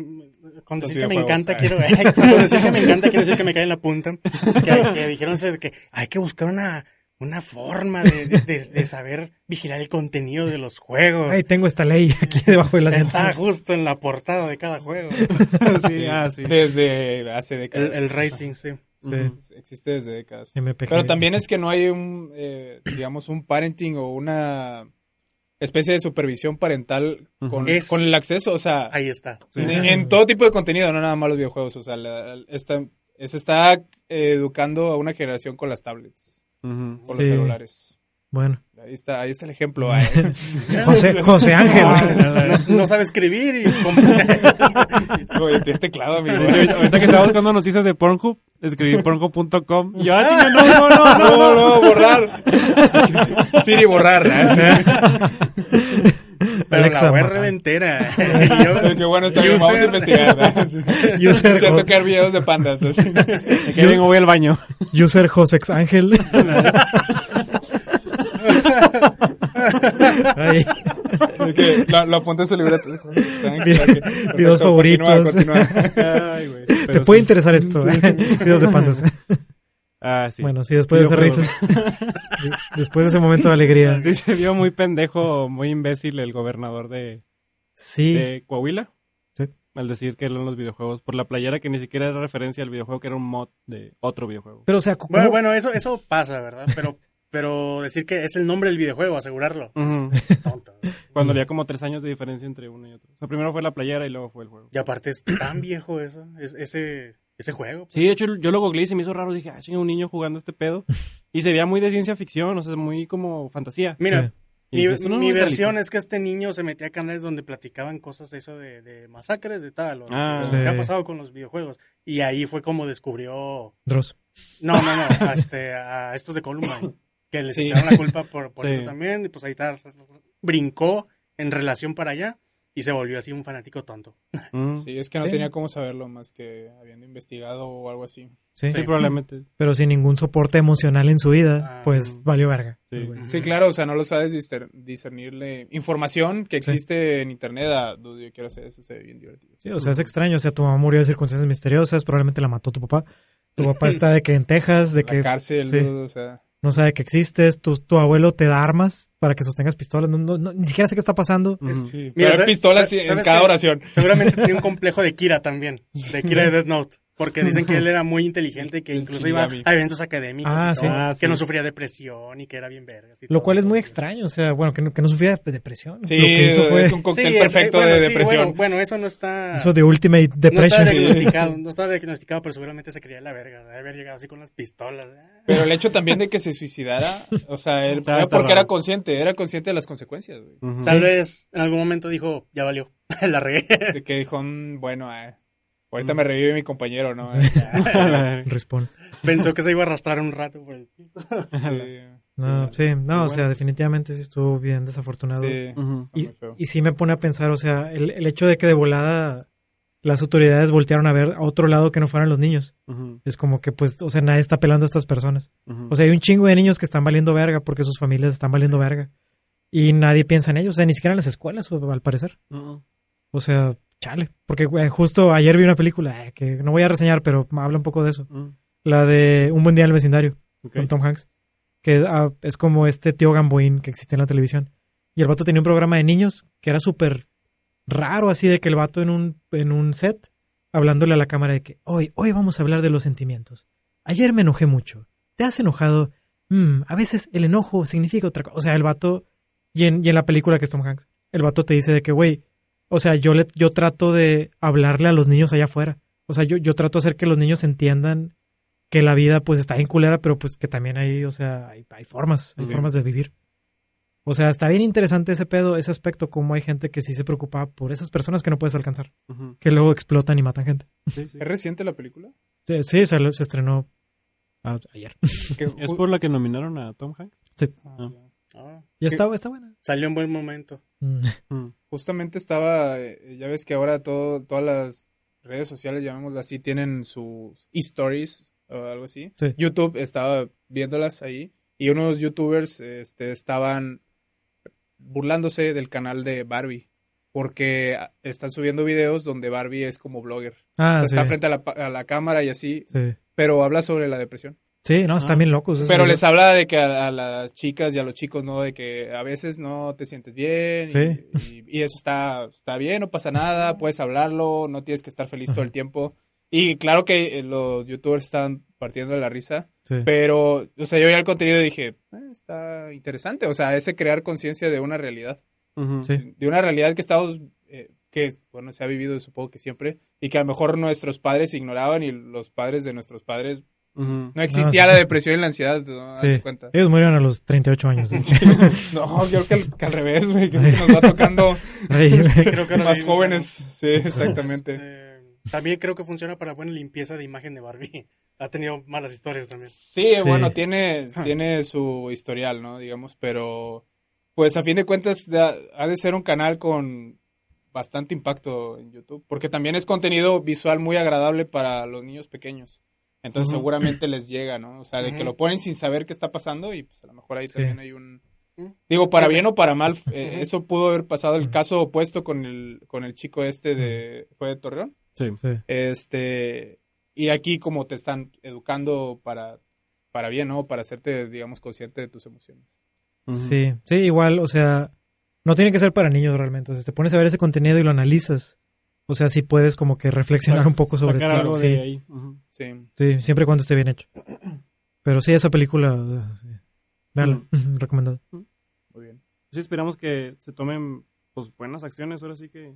Speaker 4: con
Speaker 5: Los
Speaker 4: decir que me encanta,
Speaker 5: ah.
Speaker 4: quiero, con decir que me encanta, quiero decir que me cae en la punta. Que, que dijeron que hay que buscar una, una forma de, de- saber vigilar el contenido de los juegos.
Speaker 1: Ay, tengo esta ley aquí debajo de la
Speaker 4: Está justo en la portada de cada juego.
Speaker 3: sí, ah, sí.
Speaker 5: Desde hace
Speaker 4: El,
Speaker 5: décadas.
Speaker 4: el rating, sí.
Speaker 1: Sí.
Speaker 5: Existe desde décadas.
Speaker 1: MPG.
Speaker 5: Pero también es que no hay un, eh, digamos, un parenting o una especie de supervisión parental con,
Speaker 4: Es-
Speaker 5: con el acceso, o sea,
Speaker 4: Ahí está.
Speaker 5: en, en todo tipo de contenido, no nada más los videojuegos, o sea, la- esta- se está eh, educando a una generación con las tablets,
Speaker 3: Ujú.
Speaker 5: con los celulares.
Speaker 1: Bueno.
Speaker 5: Ahí está, ahí está el ejemplo. eh.
Speaker 1: José, José Ángel.
Speaker 4: No, no sabe escribir y
Speaker 5: Oye, teclado, amigo.
Speaker 3: Hecho, ahorita que estaba buscando noticias de Pornhub, escribí pornhub.com y ah, chinga, no, no, no, no,
Speaker 5: No, no, borrar. Siri, borrar. ¿eh?
Speaker 4: pero
Speaker 1: Alexa,
Speaker 4: la web
Speaker 1: mata.
Speaker 4: reventera.
Speaker 5: Qué bueno, está bien, vamos a investigar. ¿no?
Speaker 1: User,
Speaker 5: que ver videos de pandas. así.
Speaker 3: que vengo, voy al baño.
Speaker 1: user Josex Ángel.
Speaker 5: Que lo, lo apunta en su libreta. Perfecto,
Speaker 1: Videos favoritos.
Speaker 5: continúa, continúa.
Speaker 3: Ay, güey.
Speaker 1: Te puede
Speaker 3: sí.
Speaker 1: interesar esto. ¿eh? Videos de pandas.
Speaker 3: Ah, sí.
Speaker 1: Bueno, sí, después de
Speaker 3: Videojuegos.
Speaker 1: risas. Después de ese momento de alegría.
Speaker 3: Sí, se vio muy pendejo, muy imbécil el gobernador de,
Speaker 1: Sí.
Speaker 3: de Coahuila.
Speaker 1: Sí.
Speaker 3: Al decir que eran los videojuegos. Por la playera que ni siquiera era referencia al videojuego, que era un mod de otro videojuego.
Speaker 1: Pero, o sea, ¿cómo-
Speaker 4: Bueno, bueno, eso, eso pasa, ¿verdad? Pero, pero decir que es el nombre del videojuego, asegurarlo. Tonto.
Speaker 3: Cuando había como tres años de diferencia entre uno y otro. O sea, primero fue la playera y luego fue el juego.
Speaker 4: Y aparte es tan viejo eso, es, ese, ese juego.
Speaker 3: Sí, de hecho yo lo googleé y se me hizo raro. Dije, ah, chinga, un niño jugando este pedo. Y se veía muy de ciencia ficción, o sea, muy como fantasía.
Speaker 4: Mira,
Speaker 1: Sí.
Speaker 4: Mi,
Speaker 3: no
Speaker 4: versión
Speaker 3: realista.
Speaker 4: es que este niño se metía a canales donde platicaban cosas de eso de, de masacres, de tal, o
Speaker 3: Ah.
Speaker 4: lo que ha pasado con los videojuegos. Y ahí fue como descubrió...
Speaker 1: Dross.
Speaker 4: No, no, no, a, este, a estos de Columbine, que les
Speaker 5: Sí.
Speaker 4: echaron la culpa por, por
Speaker 3: Sí.
Speaker 4: eso también, y pues ahí está, brincó en relación para allá y se volvió así un fanático tonto.
Speaker 3: Ujú.
Speaker 5: Sí, es que no
Speaker 1: Sí.
Speaker 5: tenía cómo saberlo más que habiendo investigado o algo así.
Speaker 1: Sí.
Speaker 3: Sí, probablemente.
Speaker 1: Pero sin ningún soporte emocional en su vida,
Speaker 4: Ah,
Speaker 1: pues
Speaker 3: mm.
Speaker 1: valió verga.
Speaker 3: Sí.
Speaker 1: güey.
Speaker 5: Sí, claro, o sea, no lo sabes discer- discernirle información que existe en internet. A, "Dude, yo quiero hacer eso, se ve bien divertido.
Speaker 1: Sí, o sea, es extraño. O sea, tu mamá murió de circunstancias misteriosas, probablemente la mató tu papá. Tu papá está de que en Texas, de
Speaker 5: la
Speaker 1: que
Speaker 5: cárcel, o sea,
Speaker 1: no sabe que existes, tu, tu abuelo te da armas para que sostengas pistolas, no, no- no- ni siquiera sé qué está pasando.
Speaker 5: Sí.
Speaker 4: Mira,
Speaker 5: Pero hay
Speaker 4: ¿sabes-
Speaker 5: pistolas en cada
Speaker 4: qué?
Speaker 5: oración.
Speaker 4: Seguramente tenía un complejo de Kira también, de Kira de Death Note. Porque dicen que él era muy inteligente y que incluso iba a eventos académicos
Speaker 1: Ah,
Speaker 4: y
Speaker 1: sí.
Speaker 4: todo,
Speaker 3: Ah,
Speaker 4: que no sufría depresión y que era bien verga.
Speaker 1: Lo cual es muy extraño, o sea, bueno, que no, que no sufría de depresión.
Speaker 5: Sí,
Speaker 1: Lo que hizo fue
Speaker 5: es un cóctel perfecto de depresión.
Speaker 4: Bueno, bueno, eso no está...
Speaker 1: hizo de Ultimate
Speaker 4: no está
Speaker 1: Depression.
Speaker 4: diagnosticado, no está diagnosticado, pero seguramente se creía en la verga, de haber llegado así con las pistolas. ah.
Speaker 5: Pero el hecho también de que se suicidara, o sea, él, porque
Speaker 3: raro.
Speaker 5: era consciente, era consciente de las consecuencias, güey.
Speaker 4: Tal vez en algún momento dijo, ya valió, la regué.
Speaker 5: De que dijo, "Mm, bueno, eh, ahorita me revive mi compañero, ¿no?
Speaker 1: Respawn.
Speaker 4: Pensó que se iba a arrastrar un rato por el piso.
Speaker 5: sí,
Speaker 1: No, sí, no, o sea, definitivamente sí estuvo bien desafortunado.
Speaker 5: sí, está
Speaker 1: Y, y sí me pone a pensar, o sea, el, el hecho de que de volada las autoridades voltearon a ver a otro lado que no fueran los niños. Es como que, pues, o sea, nadie está pelando a estas personas. O sea, hay un chingo de niños que están valiendo verga porque sus familias están valiendo verga. Y nadie piensa en ellos, o sea, ni siquiera en las escuelas, al parecer. O sea, chale. Porque güey, justo ayer vi una película eh, que no voy a reseñar, pero habla un poco de eso.
Speaker 3: Ujú.
Speaker 1: La de Un buen día en el vecindario, con Tom Hanks. Que ah, es como este tío Gamboín que existe en la televisión. Y el vato tenía un programa de niños que era súper raro, así de que el vato en un, en un set, hablándole a la cámara de que hoy, hoy vamos a hablar de los sentimientos. Ayer me enojé mucho. ¿Te has enojado? Mm, a veces el enojo significa otra cosa. O sea, el vato, y en, y en la película que es Tom Hanks, el vato te dice de que, güey, o sea, yo, le, yo trato de hablarle a los niños allá afuera. O sea, yo, yo trato de hacer que los niños entiendan que la vida pues está bien culera, pero pues que también hay, o sea, hay, hay formas, hay
Speaker 3: Sí.
Speaker 1: formas de vivir. O sea, está bien interesante ese pedo, ese aspecto, como hay gente que sí se preocupa por esas personas que no puedes alcanzar, que luego explotan y matan gente.
Speaker 3: Sí, sí.
Speaker 5: ¿Es reciente la película?
Speaker 1: Sí, sí, se, se estrenó ayer.
Speaker 3: ¿Es por la que nominaron a Tom Hanks?
Speaker 5: Ah,
Speaker 4: Ah,
Speaker 1: Ya
Speaker 5: ¿Qué?
Speaker 1: está, está buena.
Speaker 4: salió en buen momento.
Speaker 1: Mm.
Speaker 3: Mm.
Speaker 5: Justamente estaba, eh, ya ves que ahora todo, todas las redes sociales, llamémoslo así, tienen sus stories o algo así.
Speaker 1: Sí.
Speaker 5: YouTube estaba viéndolas ahí y unos youtubers este, estaban burlándose del canal de Barbie porque están subiendo videos donde Barbie es como blogger.
Speaker 1: Ah, sí.
Speaker 5: Está frente a la, pa- a la cámara y así,
Speaker 1: Sí.
Speaker 5: pero habla sobre la depresión.
Speaker 1: Sí, no, están
Speaker 3: Ah.
Speaker 1: bien locos.
Speaker 5: Pero les habla de que a, a las chicas y a los chicos, ¿no? De que a veces no te sientes bien. y-
Speaker 1: Sí.
Speaker 5: Y, y eso está, está bien, no pasa nada, puedes hablarlo, no tienes que estar feliz todo el tiempo. Y claro que eh, los youtubers están partiendo de la risa,
Speaker 1: Sí.
Speaker 5: pero, o sea, yo vi el contenido y dije, "Eh, está interesante. O sea, ese crear conciencia de una realidad.
Speaker 1: Sí.
Speaker 5: De una realidad que estamos, eh, que, bueno, se ha vivido supongo que siempre, y que a lo mejor nuestros padres ignoraban y los padres de nuestros padres, No existía
Speaker 1: sí.
Speaker 5: la depresión y la ansiedad,
Speaker 1: Sí.
Speaker 5: cuenta.
Speaker 1: Ellos murieron a los 38 años.
Speaker 5: No, yo creo que al, que al revés, güey, que nos va tocando
Speaker 1: Ay,
Speaker 4: Creo que ahora
Speaker 5: más jóvenes. Sí, exactamente.
Speaker 4: Este, también creo que funciona para buena limpieza de imagen de Barbie. Ha tenido malas historias también.
Speaker 5: Sí,
Speaker 1: Sí.
Speaker 5: bueno, tiene, tiene su historial, ¿no? Digamos, pero pues a fin de cuentas ha de ser un canal con bastante impacto en YouTube, porque también es contenido visual muy agradable para los niños pequeños. Entonces seguramente les llega, ¿no? O sea, de que lo ponen sin saber qué está pasando y pues a lo mejor ahí
Speaker 1: Sí.
Speaker 5: también hay un... Digo, para bien o para mal, eh, eso pudo haber pasado el caso opuesto con el, con el chico este de... ¿Fue de Torreón?
Speaker 3: Sí.
Speaker 1: sí.
Speaker 5: Este, y aquí como te están educando para, para bien, ¿no? Para hacerte, digamos, consciente de tus emociones.
Speaker 1: Sí, sí, igual, o sea, no tiene que ser para niños realmente. O sea, te pones a ver ese contenido y lo analizas. O sea, sí puedes como que reflexionar un poco sobre
Speaker 3: Sacar algo
Speaker 1: sí,
Speaker 3: de ahí.
Speaker 5: Sí.
Speaker 1: sí, siempre y cuando esté bien hecho. Pero sí, esa película, uh, sí. Véanla, recomendado.
Speaker 5: Muy bien.
Speaker 3: Sí, esperamos que se tomen pues, buenas acciones ahora sí que...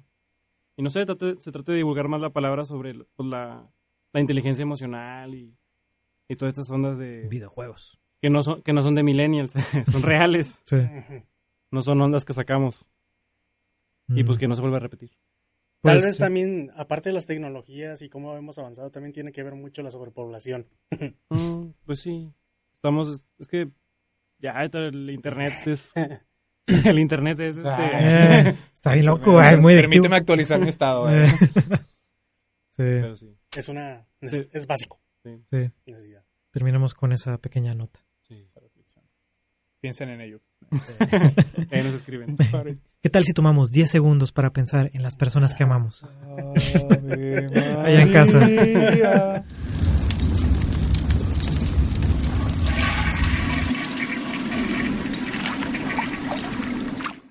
Speaker 3: Y no sé, trate- se trate de divulgar más la palabra sobre pues, la, la inteligencia emocional y, y todas estas ondas de...
Speaker 1: Videojuegos.
Speaker 3: Que no son, que no son de millennials, son reales,
Speaker 1: Sí.
Speaker 3: No son ondas que sacamos. Y
Speaker 1: Mm.
Speaker 3: pues que no se vuelva a repetir.
Speaker 4: Tal
Speaker 1: Pues,
Speaker 4: vez
Speaker 1: sí.
Speaker 4: también, aparte de las tecnologías y cómo hemos avanzado, también tiene que ver mucho la sobrepoblación.
Speaker 3: Mm, pues sí, estamos... Es que ya el internet es... el internet es este...
Speaker 1: Eh, está bien loco, güey, muy adictivo.
Speaker 5: Permíteme actualizar mi estado. eh.
Speaker 1: sí,
Speaker 3: Pero sí,
Speaker 4: Es una es,
Speaker 3: Sí.
Speaker 4: es básico.
Speaker 3: sí.
Speaker 1: Terminamos con esa pequeña nota.
Speaker 3: sí.
Speaker 5: Piensen en ello.
Speaker 3: Ahí nos escriben.
Speaker 1: ¿Qué tal si tomamos 10 segundos para pensar en las personas que amamos? Allá en casa.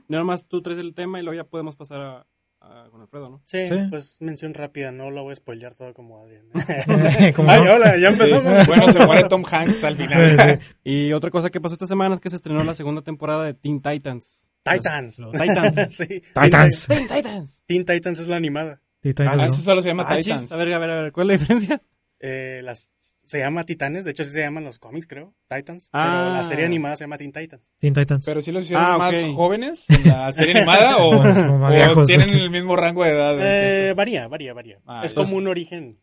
Speaker 3: Nada más tú traes el tema y luego ya podemos pasar a, a- con Alfredo, ¿no?
Speaker 4: Sí,
Speaker 1: Sí.
Speaker 4: pues mención rápida, no lo voy a spoilear todo como Adrián. Ay, hola, ya empezamos.
Speaker 5: Bueno, se muere Tom Hanks al final.
Speaker 3: Y otra cosa que pasó esta semana es que se estrenó la segunda temporada de Teen Titans.
Speaker 4: Titans.
Speaker 3: Los- los Titans.
Speaker 4: sí.
Speaker 1: Titans.
Speaker 3: Teen Titans.
Speaker 4: Teen Titans es la animada.
Speaker 1: Titans,
Speaker 5: Ah,
Speaker 1: ¿no?
Speaker 5: eso solo se llama
Speaker 3: Ah, chis.
Speaker 5: Titans.
Speaker 3: A ver, a ver, a ver, ¿cuál es la diferencia?
Speaker 4: Eh, las, se llama Titanes, de hecho sí se llaman los cómics, creo. Titans.
Speaker 3: Ah.
Speaker 4: Pero la serie animada se llama Teen Titans.
Speaker 1: Teen Titans.
Speaker 5: Pero si los hicieron
Speaker 3: Ah,
Speaker 5: más jóvenes en la serie animada o,
Speaker 1: Más- como más
Speaker 5: o
Speaker 1: viejos.
Speaker 5: tienen el mismo rango de edad.
Speaker 4: Eh, varía, varía, varía.
Speaker 5: Ah,
Speaker 4: es como un origen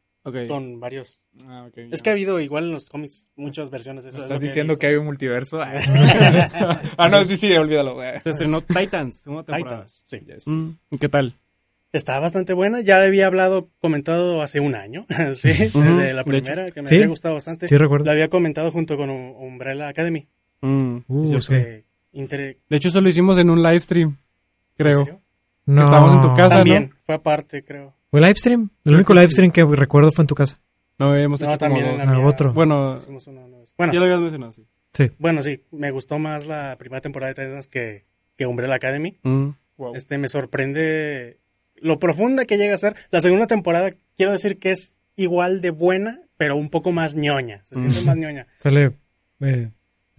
Speaker 4: con varios.
Speaker 5: Ah, ok,
Speaker 4: Es que ha habido igual en los cómics muchas versiones. Eso
Speaker 5: ¿Me
Speaker 4: es
Speaker 5: estás
Speaker 4: que
Speaker 5: diciendo que hay un multiverso? ah, no, sí, sí, olvídalo.
Speaker 3: Se estrenó Titans, segunda temporada.
Speaker 4: Titans, sí.
Speaker 5: Yes.
Speaker 3: Mm, ¿y ¿Qué tal?
Speaker 4: Está bastante buena. Ya le había hablado, comentado hace un año, sí, de la
Speaker 3: de
Speaker 4: primera, que me
Speaker 1: Sí.
Speaker 4: había gustado bastante.
Speaker 1: Sí, recuerdo.
Speaker 4: La había comentado junto con Um- Umbrella Academy.
Speaker 3: Mm,
Speaker 1: Uh,
Speaker 3: sí,
Speaker 4: inter-
Speaker 3: De hecho, eso lo hicimos en un live stream,
Speaker 4: ¿en
Speaker 3: creo.
Speaker 4: serio?
Speaker 1: No.
Speaker 3: Estábamos en tu casa.
Speaker 4: También, fue aparte, creo.
Speaker 1: ¿Fue live stream? El único live stream que recuerdo fue en tu casa.
Speaker 3: No, hemos
Speaker 4: No,
Speaker 3: hecho como
Speaker 4: también en
Speaker 3: dos.
Speaker 4: la
Speaker 1: Ah,
Speaker 4: mía
Speaker 1: otro.
Speaker 3: Bueno.
Speaker 4: Bueno,
Speaker 3: ya lo habías mencionado, sí.
Speaker 1: Sí.
Speaker 4: bueno, sí, me gustó más la primera temporada de Titans que, que Umbrella Academy.
Speaker 3: Mm.
Speaker 5: Wow.
Speaker 4: Este, me sorprende lo profunda que llega a ser. La segunda temporada, quiero decir que es igual de buena, pero un poco más ñoña. Se siente
Speaker 3: Mm.
Speaker 4: más ñoña.
Speaker 1: Sale. eh,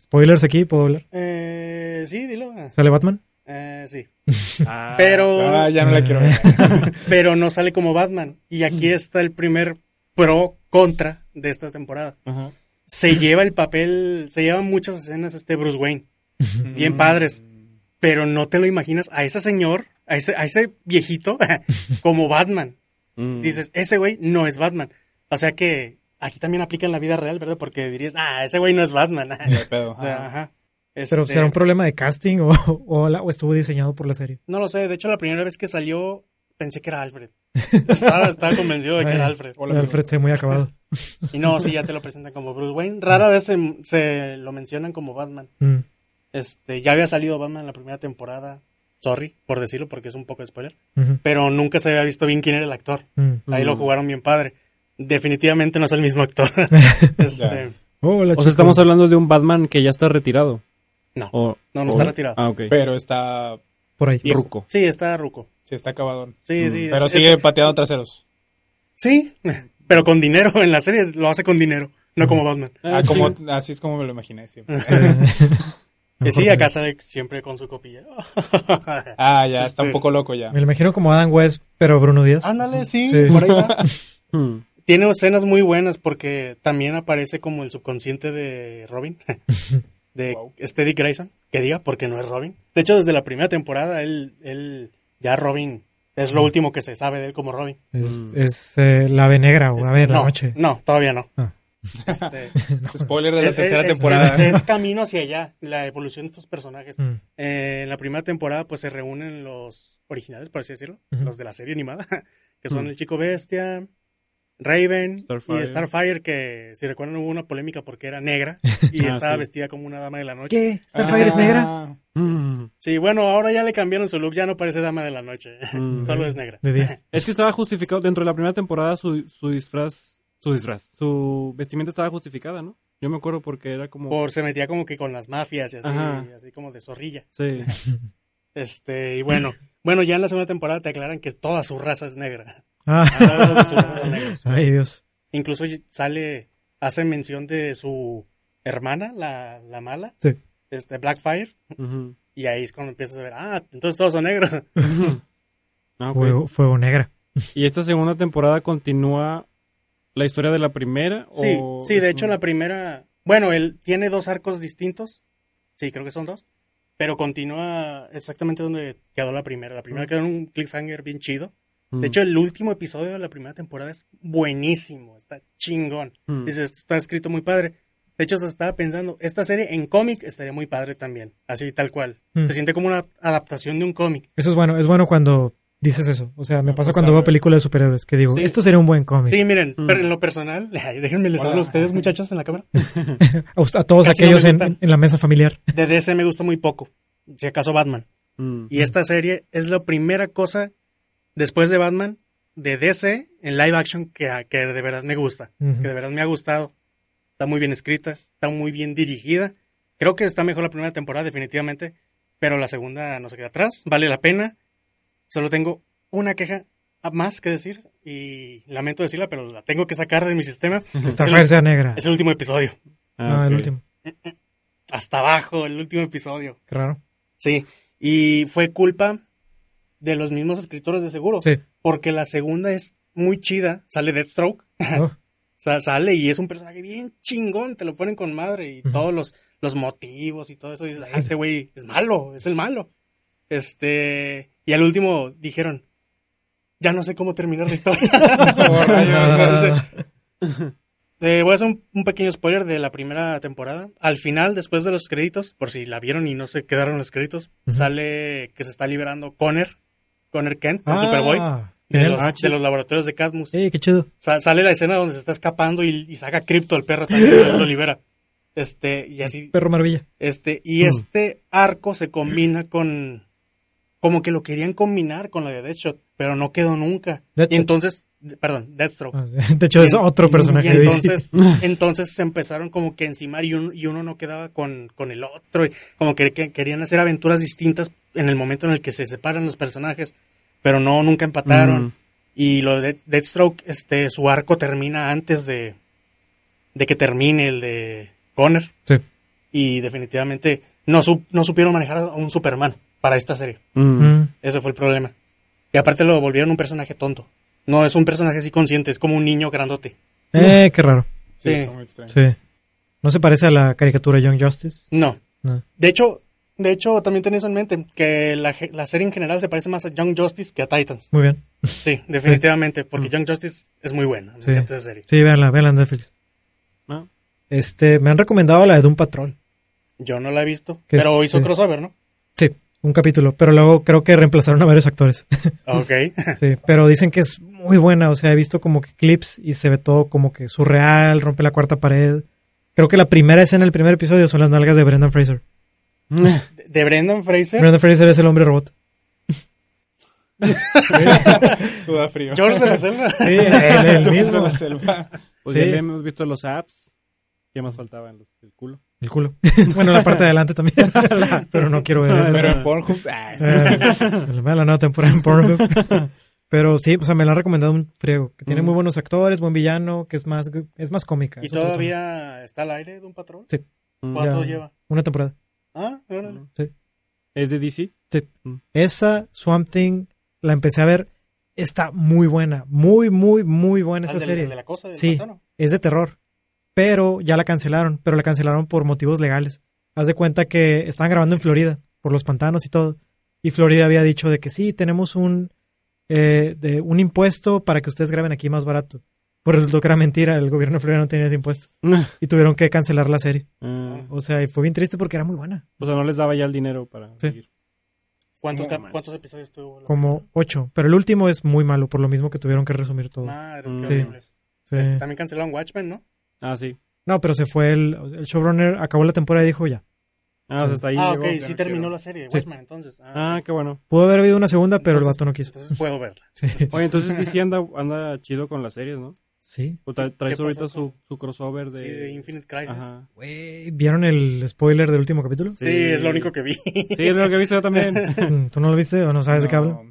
Speaker 1: spoilers aquí, ¿puedo hablar?
Speaker 4: Eh, sí, dilo.
Speaker 1: ¿Sale Batman?
Speaker 4: Eh, sí.
Speaker 3: Ah,
Speaker 4: Pero,
Speaker 5: Ah, ya no la quiero ver.
Speaker 4: pero no sale como Batman. Y aquí está el primer pro contra de esta temporada.
Speaker 3: Ajá.
Speaker 4: Se lleva el papel, se lleva muchas escenas este Bruce Wayne, bien padres, pero no te lo imaginas a ese señor, a ese, a ese viejito como Batman.
Speaker 3: Mm.
Speaker 4: Dices, ese güey no es Batman. O sea que aquí también aplica en la vida real, ¿verdad? Porque dirías, ah, ese güey no es Batman.
Speaker 5: Pedo.
Speaker 4: O sea,
Speaker 5: Ajá.
Speaker 1: ¿Pero
Speaker 4: Este,
Speaker 1: será un problema de casting o, o, la- o estuvo diseñado por la serie?
Speaker 4: No lo sé, de hecho la primera vez que salió pensé que era Alfred. Estaba, estaba convencido de que era. Alfred.
Speaker 5: Hola,
Speaker 1: Alfred se muy acabado.
Speaker 4: Y no, sí, ya te lo presentan como Bruce Wayne. Rara vez se, se lo mencionan como Batman.
Speaker 1: Mm.
Speaker 4: Este, ya había salido Batman en la primera temporada. Sorry por decirlo porque es un poco de spoiler. Pero nunca se había visto bien quién era el actor.
Speaker 1: mm.
Speaker 4: Ahí lo
Speaker 3: Mm.
Speaker 4: jugaron bien padre. Definitivamente no es el mismo actor. este,
Speaker 1: Hola,
Speaker 3: O
Speaker 1: chico.
Speaker 3: sea, estamos hablando de un Batman que ya está retirado.
Speaker 4: no,
Speaker 3: O,
Speaker 4: no, no
Speaker 3: o-
Speaker 4: está retirado.
Speaker 3: Ah, ok.
Speaker 5: Pero está.
Speaker 1: por ahí.
Speaker 3: Ruco.
Speaker 4: Sí, está Ruco.
Speaker 5: Sí, está acabadón.
Speaker 4: Sí,
Speaker 3: Mm.
Speaker 4: sí.
Speaker 5: Pero
Speaker 4: es-
Speaker 5: sigue
Speaker 4: es-
Speaker 5: pateando traseros.
Speaker 4: Sí, pero con dinero. En la serie lo hace con dinero, no como Batman.
Speaker 5: Ah, como, así es como me lo imaginé siempre.
Speaker 4: Que sí, acá sale siempre con su copilla.
Speaker 5: Ah, ya, está un
Speaker 4: Este-
Speaker 5: poco loco ya.
Speaker 1: Me lo imagino como Adam West, pero Bruno Díaz.
Speaker 4: Ándale, sí,
Speaker 1: Sí.
Speaker 4: por ahí va.
Speaker 3: Mm.
Speaker 4: Tiene escenas muy buenas porque también aparece como el subconsciente de Robin, de
Speaker 5: Wow.
Speaker 4: Dick Grayson, que diga, porque no es Robin. De hecho, desde la primera temporada, él, él ya Robin, es lo último que se sabe de él como Robin.
Speaker 1: Es, es eh, la ave negra o
Speaker 4: Este,
Speaker 1: ave de la
Speaker 4: no,
Speaker 1: noche.
Speaker 4: No, todavía no.
Speaker 1: Ah.
Speaker 4: Este,
Speaker 5: Spoiler de la
Speaker 4: es-
Speaker 5: tercera
Speaker 4: es-
Speaker 5: temporada.
Speaker 4: Es, es camino hacia allá, la evolución de estos personajes.
Speaker 1: Mm.
Speaker 4: Eh, en la primera temporada, pues se reúnen los originales, por así decirlo, los de la serie animada, que son
Speaker 3: Mm.
Speaker 4: el Chico Bestia, Raven
Speaker 3: Starfire.
Speaker 4: y Starfire, que si recuerdan hubo una polémica porque era negra y
Speaker 3: Ah,
Speaker 4: estaba
Speaker 3: sí.
Speaker 4: vestida como una dama de la noche.
Speaker 1: ¿Qué? ¿Starfire es negra?
Speaker 5: Ah,
Speaker 3: Mm.
Speaker 4: Sí, bueno, ahora ya le cambiaron su look, ya no parece dama de la noche,
Speaker 3: Mm.
Speaker 4: solo es negra.
Speaker 1: De día.
Speaker 3: Es que estaba justificado dentro de la primera temporada su, su disfraz, su disfraz, su vestimenta estaba justificada, ¿no? Yo me acuerdo porque era como...
Speaker 4: Por se metía como que con las mafias y así, así como de zorrilla.
Speaker 3: Sí.
Speaker 4: Este, y bueno, bueno, ya en la segunda temporada te aclaran que toda su raza es negra.
Speaker 1: Ah.
Speaker 4: De su raza son negros.
Speaker 1: Ay, Dios.
Speaker 4: Incluso sale, hace mención de su hermana, la, la mala,
Speaker 1: Sí.
Speaker 4: este Blackfire,
Speaker 3: Ujú.
Speaker 4: y ahí es cuando empiezas a ver, ah, entonces todos son negros.
Speaker 3: Ah, ok.
Speaker 1: Fuego, fuego negra.
Speaker 3: ¿Y esta segunda temporada continúa la historia de la primera?
Speaker 4: Sí,
Speaker 3: o
Speaker 4: sí, de hecho la primera, bueno, él tiene dos arcos distintos, sí, creo que son dos, pero continúa exactamente donde quedó la primera. La primera quedó en un cliffhanger bien chido.
Speaker 3: Mm.
Speaker 4: De hecho, el último episodio de la primera temporada es buenísimo, está chingón.
Speaker 3: Mm.
Speaker 4: Dice, "Esto está escrito muy padre. De hecho, se estaba pensando, esta serie en cómic estaría muy padre también, así tal cual.
Speaker 1: Mm.
Speaker 4: Se siente como una adaptación de un cómic.
Speaker 1: Eso es bueno. Es bueno cuando dices eso. O sea, me
Speaker 5: No,
Speaker 1: pasa cuando veo películas de superhéroes que digo,
Speaker 4: Sí.
Speaker 1: esto sería un buen cómic.
Speaker 4: Sí, miren,
Speaker 3: Mm.
Speaker 4: pero en lo personal, déjenme les hablo a ustedes, muchachos, en la cámara.
Speaker 1: A, todos
Speaker 4: Casi no
Speaker 1: aquellos
Speaker 4: me
Speaker 1: en, en la mesa familiar.
Speaker 4: De DC me gustó muy poco, si acaso Batman.
Speaker 3: Mm.
Speaker 4: Y esta serie es la primera cosa, después de Batman, de DC en live action que, que de verdad me gusta, que de verdad me ha gustado. Está muy bien escrita, está muy bien dirigida. Creo que está mejor la primera temporada, definitivamente, pero la segunda no se queda atrás, vale la pena. Solo tengo una queja más que decir y lamento decirla, pero la tengo que sacar de mi sistema.
Speaker 1: Starfire sea negra.
Speaker 4: Es el último episodio.
Speaker 1: Ah,
Speaker 3: Ah,
Speaker 1: el último.
Speaker 4: Hasta abajo, el último episodio.
Speaker 1: Qué raro.
Speaker 4: Sí, y fue culpa de los mismos escritores de seguro.
Speaker 1: Sí.
Speaker 4: Porque la segunda es muy chida. Sale Deathstroke.
Speaker 1: Oh,
Speaker 4: Sa- sale y es un personaje bien chingón. Te lo ponen con madre. Y todos los, los motivos y todo eso. Dices, "Ah, este güey es malo. Es el malo. Este. Y al último dijeron. Ya no sé cómo terminar la historia. Eh, voy a hacer un, un pequeño spoiler de la primera temporada. Al final, después de los créditos, por si la vieron y no se quedaron los créditos, sale que se está liberando Connor, Connor Kent, el
Speaker 1: Ah,
Speaker 4: Superboy, de los,
Speaker 3: Ah,
Speaker 4: de
Speaker 3: chis.
Speaker 4: los laboratorios de Cadmus.
Speaker 1: Ey, qué chido.
Speaker 4: Sa- sale la escena donde se está escapando y, y saca Crypto, el perro también lo libera. Este, y así,
Speaker 1: Perro maravilla.
Speaker 4: este, y
Speaker 3: Mm.
Speaker 4: este arco se combina con, como que lo querían combinar con la de Deadshot, pero no quedó nunca.
Speaker 1: Deadshot.
Speaker 4: Y entonces, perdón, Deathstroke.
Speaker 1: Ah, sí. De hecho, es
Speaker 4: Y-
Speaker 1: otro personaje
Speaker 4: y entonces, entonces se empezaron como que encimar y uno, y uno no quedaba con, con el otro. y como que, que querían hacer aventuras distintas en el momento en el que se separan los personajes. Pero no, nunca empataron.
Speaker 3: Mm.
Speaker 4: Y lo de Deathstroke, este, su arco termina antes de, de que termine el de Connor.
Speaker 1: Sí.
Speaker 4: Y definitivamente no, sup- no supieron manejar a un Superman para esta serie.
Speaker 3: Mm.
Speaker 4: Ese fue el problema. Y aparte lo volvieron un personaje tonto. No es un personaje así consciente, es como un niño grandote.
Speaker 1: Eh, qué raro.
Speaker 5: Sí,
Speaker 4: Sí.
Speaker 5: está muy extraño.
Speaker 1: Sí. ¿No se parece a la caricatura Young Justice?
Speaker 4: No.
Speaker 1: No.
Speaker 4: De hecho, de hecho, también tenés eso en mente, que la, la serie en general se parece más a Young Justice que a Titans.
Speaker 1: Muy bien.
Speaker 4: Sí, definitivamente, porque
Speaker 1: Mm.
Speaker 4: Young Justice es muy buena. Me
Speaker 1: Sí.
Speaker 4: encanta esa serie.
Speaker 1: Sí, véanla, véanla en Netflix.
Speaker 3: Ah.
Speaker 1: Este, me han recomendado la de Doom Patrol.
Speaker 4: Yo no la he visto,
Speaker 1: es-
Speaker 4: pero hizo
Speaker 1: sí.
Speaker 4: crossover, ¿no?
Speaker 1: Un capítulo, pero luego creo que reemplazaron a varios actores.
Speaker 4: Ok.
Speaker 1: Sí, pero dicen que es muy buena, o sea, he visto como que clips y se ve todo como que surreal, rompe la cuarta pared. Creo que la primera escena del primer episodio son las nalgas de Brendan Fraser.
Speaker 4: De- de Brendan Fraser,
Speaker 1: Brendan Fraser es el hombre robot.
Speaker 5: Suda frío.
Speaker 4: George de la Selva.
Speaker 1: Sí, el, el
Speaker 5: De
Speaker 1: mismo.
Speaker 5: la selva.
Speaker 3: Pues
Speaker 1: Sí.
Speaker 3: ya hemos visto los apps. ¿Qué más faltaban? Los, el culo.
Speaker 1: El culo. bueno, la parte de adelante también. pero no quiero ver eso.
Speaker 5: Pero en Pornhub. ah,
Speaker 1: Eh, la nueva temporada en Pornhub. Pero sí, o sea, me la han recomendado un friego. Que tiene
Speaker 3: Mm.
Speaker 1: muy buenos actores, buen villano, que es más, es más cómica.
Speaker 4: ¿Y todavía está al aire de un patrón?
Speaker 1: Sí.
Speaker 3: Mm.
Speaker 4: ¿Cuánto
Speaker 1: Ya.
Speaker 4: lleva?
Speaker 1: Una temporada.
Speaker 4: Ah, órale.
Speaker 3: ¿Es de DC?
Speaker 1: Esa Swamp Thing la empecé a ver. Está muy buena. Muy, muy, muy buena esa serie.
Speaker 4: de la cosa del
Speaker 1: Sí. Es de terror. Pero ya la cancelaron. Pero la cancelaron por motivos legales. Haz de cuenta que estaban grabando en Florida. Por los pantanos y todo. Y Florida había dicho de que sí, tenemos un, eh, de un impuesto para que ustedes graben aquí más barato. Pues resultó que era mentira. El gobierno de Florida no tenía ese impuesto. Y tuvieron que cancelar la serie.
Speaker 3: Ah,
Speaker 1: O sea, y fue bien triste porque era muy buena.
Speaker 3: o sea, no les daba ya el dinero para
Speaker 1: Sí.
Speaker 3: seguir.
Speaker 4: ¿Cuántos. ¿Cuántos episodios tuvo?
Speaker 1: Como ocho. Pero el último es muy malo, por lo mismo que tuvieron que resumir todo.
Speaker 4: Madre,
Speaker 3: Mm.
Speaker 4: qué
Speaker 1: Sí. Sí.
Speaker 4: Este, también cancelaron Watchmen, ¿no?
Speaker 3: Ah, sí.
Speaker 1: No, pero se fue el, el showrunner, acabó la temporada y dijo ya.
Speaker 3: Ah, o sea, hasta ahí
Speaker 4: ah,
Speaker 3: llegó.
Speaker 4: ok, sí terminó
Speaker 5: quiero.
Speaker 4: la serie de
Speaker 1: Sí.
Speaker 4: Watchmen, entonces. Ah,
Speaker 3: Ah, qué bueno.
Speaker 1: Pudo haber habido una segunda, pero el vato no quiso.
Speaker 4: Entonces puedo verla.
Speaker 1: Sí.
Speaker 3: Oye, entonces DC anda, anda chido con las series, ¿no?
Speaker 1: Sí.
Speaker 3: O tra- traes ahorita su, su crossover
Speaker 4: Sí,
Speaker 3: de...
Speaker 4: de Infinite Crisis.
Speaker 3: Ajá.
Speaker 1: ¿Vieron el spoiler del último capítulo?
Speaker 4: Sí, es lo único que vi.
Speaker 3: Sí, es lo que he visto yo también.
Speaker 1: Mm, ¿Tú no lo viste o no sabes de qué hablo?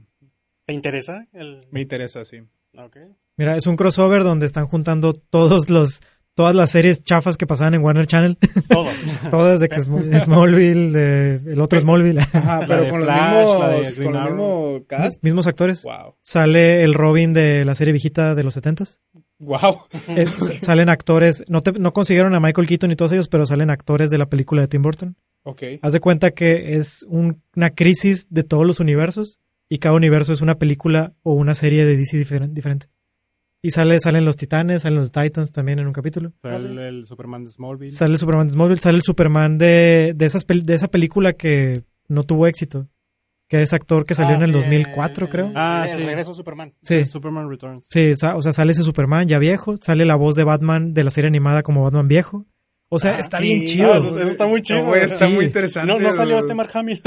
Speaker 4: ¿Te interesa? El...
Speaker 5: Me interesa, sí.
Speaker 4: Ok.
Speaker 1: Mira, es un crossover donde están juntando todos los todas las series chafas que pasaban en Warner Channel,
Speaker 4: Todos.
Speaker 1: todas de que Sm- Smallville, de el otro Smallville,
Speaker 5: Ajá, pero con
Speaker 3: Flash,
Speaker 5: los
Speaker 3: la de
Speaker 5: mismos, con el
Speaker 3: Arrow.
Speaker 5: mismo cast.
Speaker 1: mismos actores.
Speaker 5: Wow.
Speaker 1: Sale el Robin de la serie viejita de los setentas.
Speaker 5: Wow.
Speaker 1: Eh, salen actores, no, te- no consiguieron a Michael Keaton y todos ellos, pero salen actores de la película de Tim Burton.
Speaker 5: Ok.
Speaker 1: Haz de cuenta que es un- una crisis de todos los universos y cada universo es una película o una serie de DC diferen- diferente. Y sale, salen los titanes, salen los titans también en un capítulo.
Speaker 3: Fue
Speaker 4: Ah,
Speaker 3: el, Superman de Smallville.
Speaker 1: Sale el Superman de Smallville, sale el Superman de, de, esas pel- de esa película que no tuvo éxito. Que es actor que salió
Speaker 4: Ah,
Speaker 1: en el
Speaker 4: sí,
Speaker 1: 2004,
Speaker 4: el-
Speaker 1: creo.
Speaker 3: Ah,
Speaker 4: el
Speaker 3: sí.
Speaker 4: regreso de Superman.
Speaker 1: Sí,
Speaker 3: Superman Returns.
Speaker 1: sí, sa- o sea, sale ese Superman ya viejo, sale la voz de Batman de la serie animada como Batman viejo. O sea,
Speaker 4: Ah,
Speaker 1: está
Speaker 4: sí.
Speaker 1: bien chido.
Speaker 4: Ah, eso, eso está muy chido.
Speaker 5: güey, está
Speaker 1: Sí.
Speaker 5: muy interesante.
Speaker 4: no, no salió este Mark Hamill.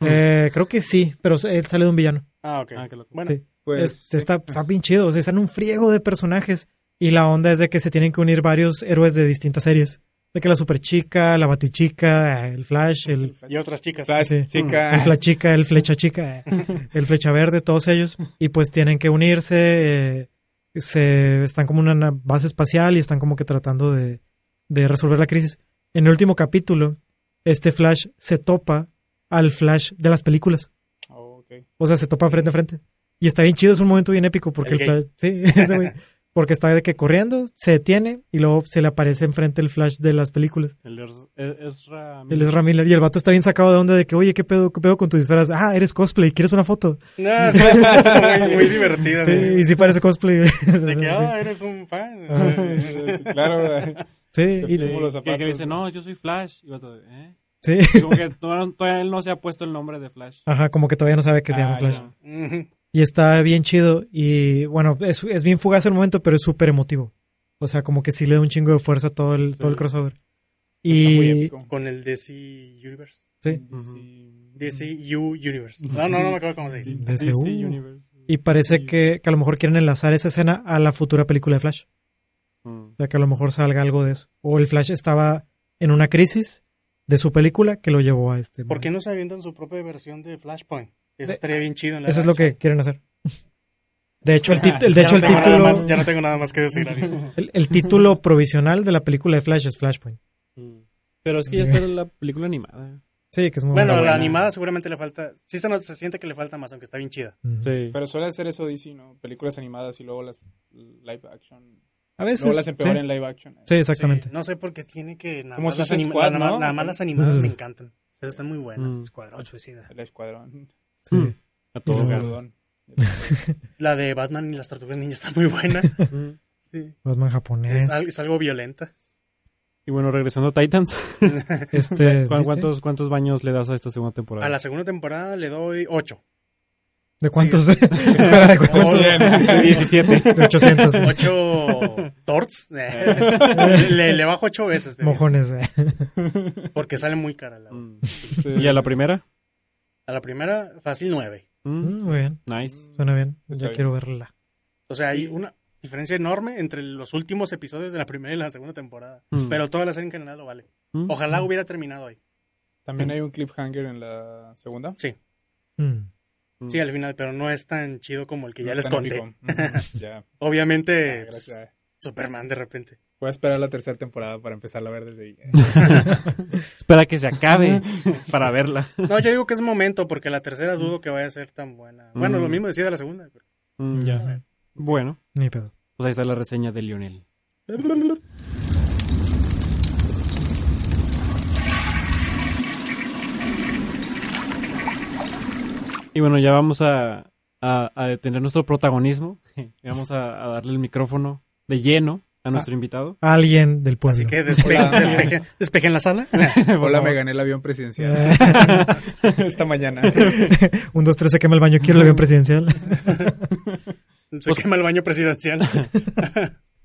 Speaker 1: Eh, creo que sí, pero él sale de un villano.
Speaker 4: ah, ok.
Speaker 3: Ah, qué loco.
Speaker 4: Bueno,
Speaker 1: Sí.
Speaker 5: Pues,
Speaker 1: Es- está, está bien chido, o sea, están un friego de personajes. Y la onda es de que se tienen que unir varios héroes de distintas series. De que la Super Chica, la Batichica, el Flash, el,
Speaker 4: y otras chicas.
Speaker 5: Flash,
Speaker 1: sí.
Speaker 5: chica.
Speaker 1: el Flash Chica, el Flecha Chica, el Flecha Verde, todos ellos. Y pues tienen que unirse. eh, se están como en una base espacial y están como que tratando de, de resolver la crisis. En el último capítulo, este Flash se topa al Flash de las películas.
Speaker 5: Oh.
Speaker 1: O sea, se topa frente a frente. Y está bien chido, es un momento bien épico porque
Speaker 4: El
Speaker 1: el. Flash, sí, ese güey, porque está de que corriendo, se detiene y luego se le aparece enfrente el Flash de las películas.
Speaker 3: El Ezra
Speaker 1: Él es Miller y el vato está bien sacado de onda de que, oye, ¿qué pedo, qué pedo con tu disfraz? Ah, eres cosplay, ¿quieres una foto?
Speaker 4: No, sí, es, muy, muy divertida.
Speaker 1: Sí,
Speaker 4: güey.
Speaker 1: y sí parece cosplay.
Speaker 4: De que, ah, eres un fan.
Speaker 5: claro,
Speaker 1: sí, y-
Speaker 5: los
Speaker 3: Que, dice, no, yo soy Flash. Y vato, ¿eh?
Speaker 1: sí.
Speaker 3: Y Como que todavía, él no se ha puesto el nombre de Flash.
Speaker 1: Ajá, como que todavía no sabe que se llama
Speaker 3: Ah,
Speaker 1: Flash.
Speaker 3: ya.
Speaker 1: Y está bien chido y, bueno, es, es bien fugaz el momento, pero es súper emotivo. O sea, como que sí le da un chingo de fuerza a todo el, todo el crossover.
Speaker 5: Está muy
Speaker 1: Y...
Speaker 5: épico.
Speaker 4: Con el DC Universe.
Speaker 1: Sí.
Speaker 3: Ujú.
Speaker 4: DCU Universe. No, no, no me acuerdo cómo se dice.
Speaker 1: DCU.
Speaker 3: DC Universe.
Speaker 1: Y parece que, que a lo mejor quieren enlazar esa escena a la futura película de Flash.
Speaker 3: Mm.
Speaker 1: O sea, que a lo mejor salga algo de eso. O el Flash estaba en una crisis de su película que lo llevó a este.
Speaker 4: ¿Por qué no se avientan su propia versión de Flashpoint? Eso estaría bien chido en la
Speaker 1: Eso es lo que quieren hacer. De hecho, el, tit- el-
Speaker 4: Ya
Speaker 1: de hecho,
Speaker 4: no
Speaker 1: el título,
Speaker 4: más- ya no tengo nada más que decir.
Speaker 1: El, el título provisional de la película de Flash es Flashpoint.
Speaker 3: Mm. Pero es que ya está la película animada.
Speaker 1: Sí, que es muy
Speaker 4: bueno,
Speaker 1: buena.
Speaker 4: la animada seguramente le falta. Sí se, no- se siente que le falta más, aunque está bien chida.
Speaker 3: Sí.
Speaker 5: Pero suele hacer eso DC, ¿no? Películas animadas y luego las live action.
Speaker 1: A veces.
Speaker 5: Luego las empeoran
Speaker 1: sí.
Speaker 5: en live action.
Speaker 1: Sí, exactamente.
Speaker 4: Sí, no sé por qué tiene que. Nada
Speaker 5: Como
Speaker 4: más, las,
Speaker 5: Squad,
Speaker 4: nada más-
Speaker 5: ¿no?
Speaker 4: nada más las animadas me encantan. Esas están muy buenas.
Speaker 3: Mm.
Speaker 4: Escuadrón Suicida.
Speaker 5: El escuadrón.
Speaker 1: Sí.
Speaker 3: Mm. A todos gas.
Speaker 4: La de Batman y las Tortugas Ninja está muy buena.
Speaker 3: Mm.
Speaker 4: Sí.
Speaker 1: Batman
Speaker 4: Es,
Speaker 1: japonés.
Speaker 4: al- es algo violenta.
Speaker 3: Y bueno, regresando a Titans,
Speaker 1: Este,
Speaker 3: ¿cu-
Speaker 1: ¿sí?
Speaker 3: ¿cuántos, ¿cuántos baños le das a esta segunda temporada?
Speaker 4: A la segunda temporada le doy 8.
Speaker 1: ¿De cuántos? Espera, ¿de cuántos?
Speaker 3: 17.
Speaker 1: De 800.
Speaker 4: 8 torts. le, le bajo 8 veces.
Speaker 1: Mojones. eh.
Speaker 4: Porque sale muy cara. La,
Speaker 3: Mm. ¿Y a la primera?
Speaker 4: A la primera, fácil 9.
Speaker 3: Mm.
Speaker 1: Mm, Muy bien.
Speaker 3: Nice.
Speaker 1: Suena bien.
Speaker 5: Está
Speaker 1: ya
Speaker 5: bien.
Speaker 1: quiero verla.
Speaker 4: O sea, hay una diferencia enorme entre los últimos episodios de la primera y la segunda temporada.
Speaker 3: Mm.
Speaker 4: Pero toda la serie en general lo vale.
Speaker 3: Mm.
Speaker 4: Ojalá hubiera terminado ahí.
Speaker 5: También hay un cliffhanger en la segunda.
Speaker 4: Sí, sí, al final, pero no es tan chido como el que ya les conté. Obviamente,
Speaker 5: Ah,
Speaker 4: pues. Superman de repente.
Speaker 5: Voy a esperar la tercera temporada para empezarla a ver desde ahí.
Speaker 3: Espera que se acabe para verla.
Speaker 4: No, yo digo que es momento, porque la tercera dudo que vaya a ser tan buena. Bueno,
Speaker 3: Mm.
Speaker 4: lo mismo decía de la segunda. pero-
Speaker 3: Mm, ya. Bueno,
Speaker 1: Ni pedo.
Speaker 3: pues ahí está la reseña de Lionel. Y bueno, ya vamos a, a, a detener nuestro protagonismo. Y vamos a, a darle el micrófono de lleno a nuestro invitado.
Speaker 1: Alguien del pueblo.
Speaker 4: Así que despe-
Speaker 5: Hola.
Speaker 4: despeje- despejen la sala.
Speaker 5: Hola, me gané el avión presidencial esta mañana.
Speaker 1: un, dos, tres, se quema el baño. Quiero el avión presidencial.
Speaker 4: Se quema el baño presidencial.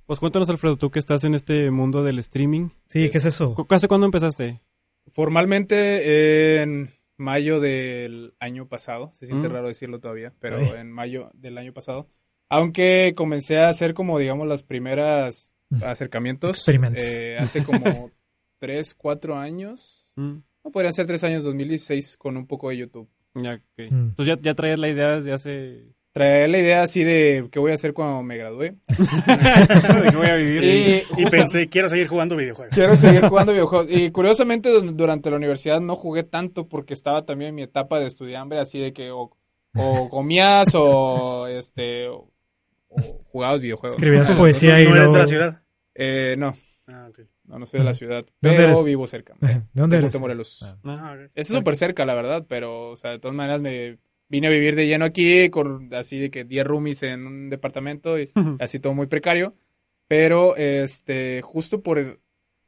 Speaker 3: Pues cuéntanos, Alfredo, tú que estás en este mundo del streaming.
Speaker 1: Sí, ¿qué es eso?
Speaker 3: ¿Cu- ¿Hace cuándo empezaste?
Speaker 5: Formalmente en mayo del año pasado, se siente
Speaker 3: Mm.
Speaker 5: raro decirlo todavía, pero
Speaker 1: Ay.
Speaker 5: en mayo del año pasado, aunque comencé a hacer como digamos las primeras. acercamientos
Speaker 1: Experimentos.
Speaker 5: eh, hace como tres, cuatro años,
Speaker 3: Mm,
Speaker 5: no podrían ser tres años, 2016 con un poco de YouTube.
Speaker 3: ya, ok.
Speaker 1: Mm.
Speaker 3: Entonces ya, ya traías la idea desde hace...
Speaker 5: Traer la idea así de qué voy a hacer cuando me gradúe.
Speaker 3: ¿De qué voy a vivir?
Speaker 5: Y
Speaker 4: Y pensé, quiero seguir jugando videojuegos.
Speaker 5: Quiero seguir jugando videojuegos. Y curiosamente dur- durante la universidad no jugué tanto porque estaba también en mi etapa de estudiambre, así de que o, o comías o este o, o jugabas videojuegos.
Speaker 1: Escribías
Speaker 5: Ah,
Speaker 1: poesía
Speaker 4: ¿No,
Speaker 1: y
Speaker 4: no eres
Speaker 1: luego...
Speaker 4: de la ciudad?
Speaker 5: Eh, no,
Speaker 4: Ah, ok.
Speaker 5: no, no soy de la ciudad,
Speaker 1: ¿Dónde
Speaker 5: pero
Speaker 1: eres?
Speaker 5: vivo cerca.
Speaker 1: ¿De dónde
Speaker 5: De
Speaker 1: eres? Ah.
Speaker 4: Ah.
Speaker 5: Es súper cerca, la verdad, pero, o sea, de todas maneras me vine a vivir de lleno aquí, con así de que 10 roomies en un departamento y así todo muy precario. Pero, este, justo por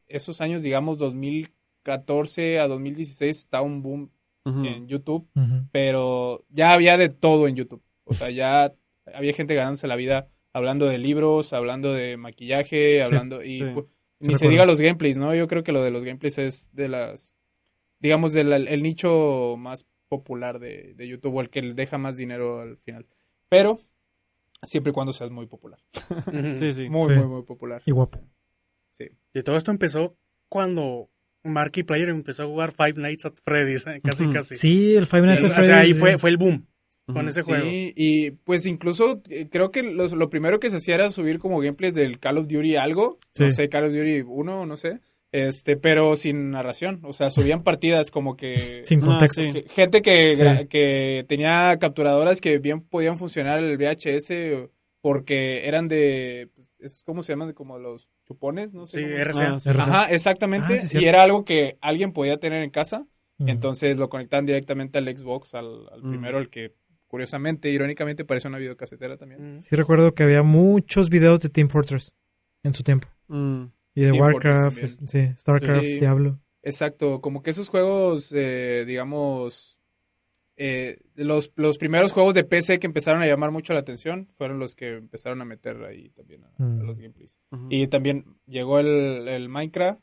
Speaker 5: esos años, digamos, 2014 a 2016, estaba un boom en YouTube, pero ya había de todo en YouTube. O sea, ya había gente ganándose la vida hablando de libros, hablando de maquillaje, hablando, y
Speaker 3: sí.
Speaker 5: pues, ni se diga los gameplays, ¿no? Yo creo que lo de los gameplays es de las, digamos, del el nicho más popular de, de YouTube o el que le deja más dinero al final. Pero, siempre y cuando seas muy popular.
Speaker 3: Sí, sí.
Speaker 5: Muy,
Speaker 1: Sí.
Speaker 5: muy, muy popular.
Speaker 1: Y guapo.
Speaker 5: Sí.
Speaker 4: Y todo esto empezó cuando Markiplier empezó a jugar Five Nights at Freddy's, eh, casi casi.
Speaker 1: Sí, el Five Nights
Speaker 4: o
Speaker 1: at
Speaker 4: sea, ahí
Speaker 1: Freddy's,
Speaker 4: fue, fue el boom con ese
Speaker 5: Sí,
Speaker 4: juego.
Speaker 5: y pues incluso eh, creo que los- lo primero que se hacía era subir como gameplays del Call of Duty algo, no sé, Call of Duty 1, no sé, este, pero sin narración, o sea, subían partidas como que
Speaker 1: Sin
Speaker 3: Ah,
Speaker 1: contexto.
Speaker 3: sí.
Speaker 5: gente que, que tenía capturadoras que bien podían funcionar el VHS porque eran de, pues, es- ¿cómo se llaman? Como los chupones, no sé.
Speaker 4: Sí, RCA.
Speaker 3: Ah.
Speaker 5: Ajá, exactamente,
Speaker 1: Ah,
Speaker 5: y era algo que alguien podía tener en casa. Entonces lo conectaban directamente al Xbox, al, al primero, el que curiosamente, irónicamente, parece una videocasetera también.
Speaker 4: Mm.
Speaker 1: Sí recuerdo que había muchos videos de Team Fortress en su tiempo.
Speaker 3: Mm.
Speaker 1: Y de
Speaker 5: Team
Speaker 1: Warcraft, es- sí, StarCraft,
Speaker 5: Sí.
Speaker 1: Diablo.
Speaker 5: Exacto, como que esos juegos, eh, digamos, eh, los, los primeros juegos de PC que empezaron a llamar mucho la atención fueron los que empezaron a meter ahí también a, a
Speaker 1: Mm.
Speaker 5: los gameplays. Y también llegó el, el Minecraft,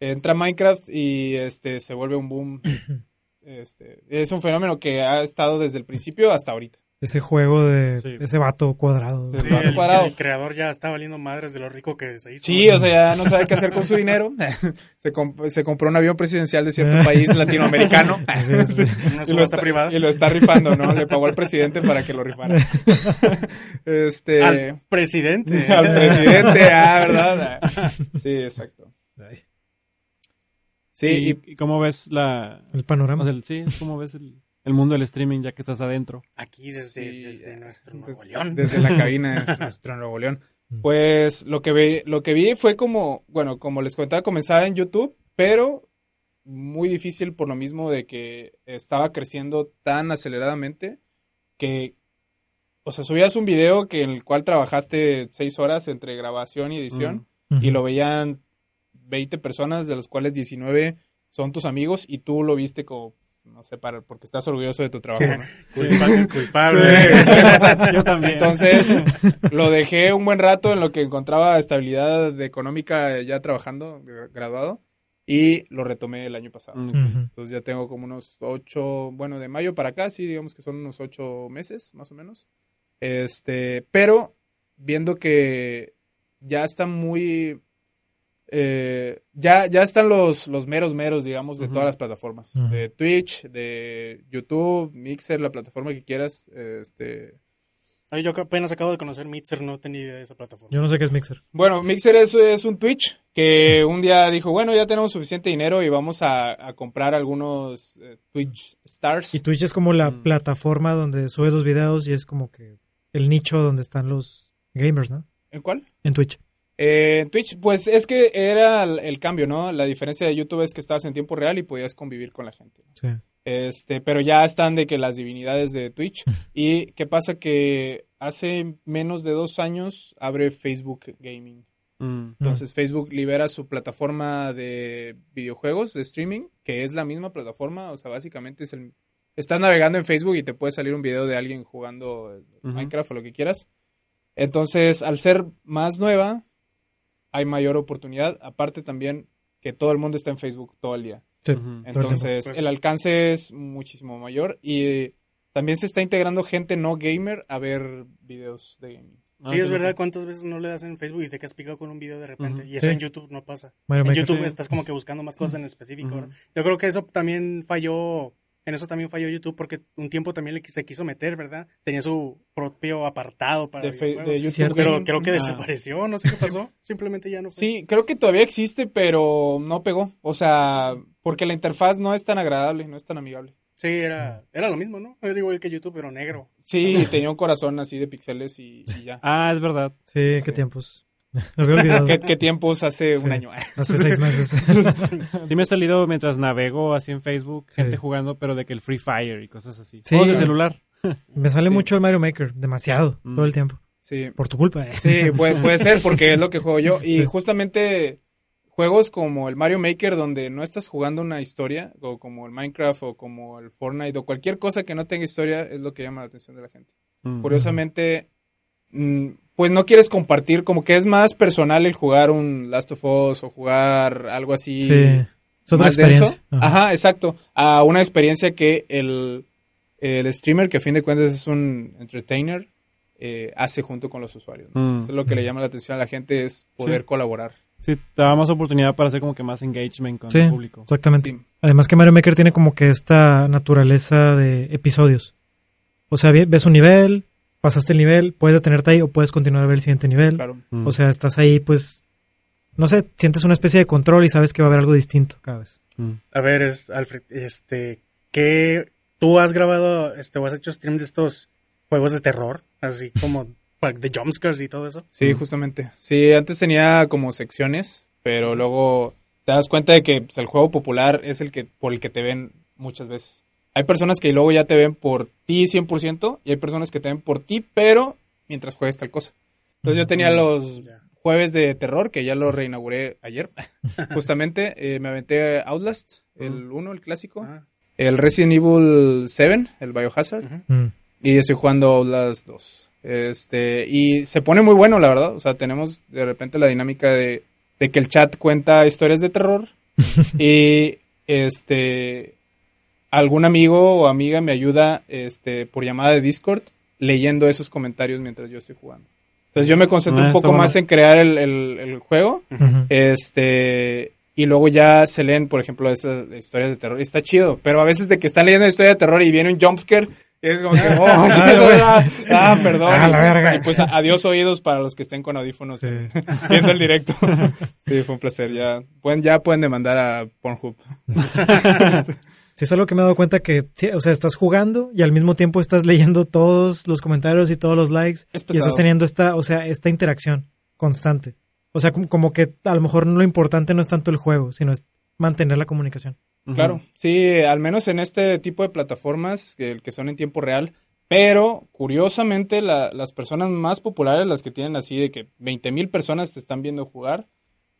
Speaker 5: entra Minecraft y este se vuelve un boom. Este, es un fenómeno que ha estado desde el principio hasta ahorita.
Speaker 1: ese juego de
Speaker 3: Sí.
Speaker 1: ese vato cuadrado.
Speaker 3: Sí.
Speaker 4: Sí,
Speaker 5: Vato
Speaker 4: el, creador ya está valiendo madres de lo rico que se hizo.
Speaker 5: Sí, o sea, ya no sabe qué hacer con su dinero. se, comp- se compró un avión presidencial de cierto país latinoamericano.
Speaker 1: Sí, sí, sí.
Speaker 4: Una
Speaker 5: y, lo está,
Speaker 4: privada.
Speaker 5: y lo está rifando, ¿no? Le pagó al presidente para que lo rifara. este.
Speaker 4: Al presidente.
Speaker 5: al presidente, ah, ¿verdad? Sí, exacto. Sí,
Speaker 3: ¿Y,
Speaker 5: y
Speaker 3: cómo ves la...
Speaker 1: El panorama.
Speaker 3: o sea, el- sí, cómo ves el, el mundo del streaming ya que estás adentro?
Speaker 4: Aquí desde,
Speaker 5: Sí,
Speaker 4: desde nuestro Nuevo León.
Speaker 5: desde la cabina de nuestro Nuevo León. Pues lo que vi, lo que vi fue como, bueno, como les comentaba, comenzaba en YouTube, pero muy difícil por lo mismo de que estaba creciendo tan aceleradamente que, o sea, subías un video que en el cual trabajaste seis horas entre grabación y edición
Speaker 1: Ujú.
Speaker 5: y lo veían 20 personas, de los cuales 19 son tus amigos y tú lo viste como, no sé, para, porque estás orgulloso de tu trabajo, ¿no?
Speaker 4: Culpable. culpable.
Speaker 3: Yo también.
Speaker 5: Entonces, lo dejé un buen rato en lo que encontraba estabilidad económica ya trabajando, gra- graduado, y lo retomé el año pasado.
Speaker 3: Mm.
Speaker 5: Entonces ya tengo como unos ocho, bueno, de mayo para acá, sí, digamos que son unos ocho meses, más o menos. Este, pero viendo que ya está muy... eh, ya, ya están los, los meros meros, digamos, de todas las plataformas. De Twitch, de YouTube, Mixer, la plataforma que quieras. Este,
Speaker 4: Ay, yo apenas acabo de conocer Mixer, no tenía idea de esa plataforma.
Speaker 1: Yo no sé qué es Mixer.
Speaker 5: Bueno, Mixer es, es un Twitch que un día dijo, bueno, ya tenemos suficiente dinero y vamos a, a comprar algunos eh, Twitch Stars.
Speaker 1: Y Twitch es como la
Speaker 3: Mm.
Speaker 1: plataforma donde subes los videos y es como que el nicho donde están los gamers, ¿no?
Speaker 5: ¿En cuál?
Speaker 1: En Twitch.
Speaker 5: Eh, en Twitch, pues es que era el, el cambio, ¿no? La diferencia de YouTube es que estabas en tiempo real y podías convivir con la gente.
Speaker 1: Sí.
Speaker 5: Este, pero ya están de que las divinidades de Twitch. ¿Y qué pasa? Que hace menos de dos años abre Facebook Gaming.
Speaker 3: Mm.
Speaker 5: Entonces Facebook libera su plataforma de videojuegos, de streaming, que es la misma plataforma, o sea, básicamente es el... Estás navegando en Facebook y te puede salir un video de alguien jugando. Minecraft o lo que quieras. Entonces, al ser más nueva, hay mayor oportunidad. Aparte también que todo el mundo está en Facebook todo el día.
Speaker 1: Sí.
Speaker 5: Entonces,
Speaker 4: Pues-
Speaker 5: el alcance es muchísimo mayor y también se está integrando gente no gamer a ver videos de gaming.
Speaker 3: Ah,
Speaker 4: Sí, es verdad. ¿cuántas veces no le das en Facebook y te quedas picado con un video de repente? Y eso
Speaker 1: Sí.
Speaker 4: en YouTube no pasa.
Speaker 1: Mario
Speaker 4: En
Speaker 1: Maker.
Speaker 4: YouTube
Speaker 3: sí.
Speaker 4: estás como que buscando más cosas en específico. Yo creo que eso también falló, en eso también falló YouTube porque un tiempo también le, se quiso meter, ¿verdad? Tenía su propio apartado para
Speaker 5: De, fe- de YouTube
Speaker 1: Cierto.
Speaker 4: Pero creo que
Speaker 3: Ah.
Speaker 4: desapareció, no sé qué pasó, simplemente ya no fue.
Speaker 5: Sí, creo que todavía existe, pero no pegó. O sea, porque la interfaz no es tan agradable, no es tan amigable.
Speaker 4: Sí, era, era lo mismo, ¿no? Era igual que YouTube, pero negro.
Speaker 5: Sí, tenía un corazón así de píxeles y, y ya.
Speaker 3: Ah, es verdad.
Speaker 1: Sí, qué tiempos. Lo había olvidado.
Speaker 5: ¿Qué, qué tiempos hace
Speaker 1: Sí.
Speaker 5: un año?
Speaker 1: Hace seis meses.
Speaker 3: Sí me ha salido mientras navego así en Facebook,
Speaker 1: Sí.
Speaker 3: gente jugando, pero de que el Free Fire y cosas así.
Speaker 1: Sí.
Speaker 3: Juegos de celular.
Speaker 1: Me sale
Speaker 5: Sí.
Speaker 1: mucho el Mario Maker, demasiado,
Speaker 3: Mm.
Speaker 1: todo el tiempo.
Speaker 5: Sí,
Speaker 1: Por tu culpa. eh.
Speaker 5: sí puede, puede ser porque es lo que juego yo. Y
Speaker 1: Sí.
Speaker 5: justamente juegos como el Mario Maker donde no estás jugando una historia, o como el Minecraft o como el Fortnite o cualquier cosa que no tenga historia es lo que llama la atención de la gente.
Speaker 3: Mm.
Speaker 5: Curiosamente, mm, pues no quieres compartir, como que es más personal el jugar un Last of Us o jugar algo así.
Speaker 1: Sí. Es otra experiencia.
Speaker 5: Ajá. exacto. A una experiencia que el, el streamer, que a fin de cuentas es un entertainer, eh, hace junto con los usuarios. ¿no?
Speaker 3: Mm.
Speaker 5: Eso es lo que le llama la atención a la gente, es poder
Speaker 3: Sí.
Speaker 5: colaborar.
Speaker 3: Sí, te da más oportunidad para hacer como que más engagement con
Speaker 1: Sí,
Speaker 3: el público.
Speaker 1: exactamente.
Speaker 5: Sí.
Speaker 1: Además que Mario Maker tiene como que esta naturaleza de episodios. O sea, ve- ves un nivel, pasaste el nivel, puedes detenerte ahí o puedes continuar a ver el siguiente nivel.
Speaker 5: Claro.
Speaker 3: Mm.
Speaker 1: O sea, estás ahí, pues, no sé, sientes una especie de control y sabes que va a haber algo distinto cada vez.
Speaker 3: Mm.
Speaker 4: A ver, es, Alfred, este, ¿qué tú has grabado, este, o has hecho stream de estos juegos de terror? Así como de jumpscares y todo eso.
Speaker 5: Sí,
Speaker 3: Mm.
Speaker 5: justamente. Sí, antes tenía como secciones, pero luego te das cuenta de que pues, el juego popular es el que por el que te ven muchas veces. Hay personas que luego ya te ven por ti 100% y hay personas que te ven por ti, pero mientras juegas tal cosa. Entonces yo tenía los jueves de terror, que ya lo reinauguré ayer, justamente. eh, me aventé Outlast, el 1, el clásico.
Speaker 4: Ah,
Speaker 5: El Resident Evil 7, el Biohazard.
Speaker 1: Mm.
Speaker 5: Y estoy jugando Outlast 2. Este, y se pone muy bueno, la verdad. O sea, tenemos de repente la dinámica de, de que el chat cuenta historias de terror. y este algún amigo o amiga me ayuda este por llamada de Discord leyendo esos comentarios mientras yo estoy jugando. Entonces yo me concentro
Speaker 3: Ah,
Speaker 5: un
Speaker 3: está
Speaker 5: poco
Speaker 3: bueno.
Speaker 5: más en crear el, el- el juego. Este. Y luego ya se leen, por ejemplo, esas historias de terror. Y está chido. Pero a veces de que están leyendo historia de terror y viene un jumpscare. Es como que, oh, ah, ah, perdón.
Speaker 1: Ah, la verga.
Speaker 5: Y pues adiós oídos para los que estén con audífonos
Speaker 1: Sí.
Speaker 5: eh, viendo el directo. sí, fue un placer. Ya pueden, ya pueden demandar a Pornhub.
Speaker 1: Sí, es algo que me he dado cuenta que, sí, o sea, estás jugando y al mismo tiempo estás leyendo todos los comentarios y todos los likes
Speaker 5: Es
Speaker 1: y estás teniendo esta, o sea, esta interacción constante. O sea, como, como que a lo mejor lo importante no es tanto el juego, sino es mantener la comunicación.
Speaker 5: Claro, sí, al menos en este tipo de plataformas que, que son en tiempo real. Pero, curiosamente, la- las personas más populares, las que tienen así de que 20 mil personas te están viendo jugar,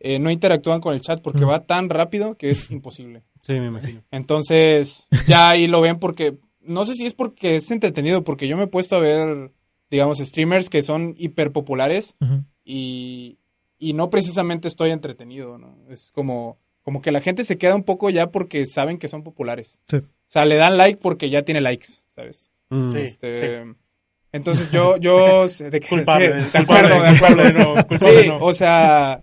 Speaker 5: eh, no interactúan con el chat porque
Speaker 1: Mm.
Speaker 5: va tan rápido que es imposible.
Speaker 3: Sí, me imagino.
Speaker 5: Entonces, ya ahí lo ven porque, no sé si es porque es entretenido, porque yo me he puesto a ver, digamos, streamers que son hiper populares y, y no precisamente estoy entretenido, ¿no? Es como, como que la gente se queda un poco ya porque saben que son populares.
Speaker 1: Sí.
Speaker 5: O sea, le dan like porque ya tiene likes, ¿sabes?
Speaker 3: Mm.
Speaker 4: Sí.
Speaker 5: Este, Entonces yo, yo, sé de que-
Speaker 4: Culpable,
Speaker 5: sí, de
Speaker 4: culpable,
Speaker 5: acuerdo, de acuerdo.
Speaker 4: culpable no, culpable
Speaker 5: Sí,
Speaker 4: no.
Speaker 5: o sea,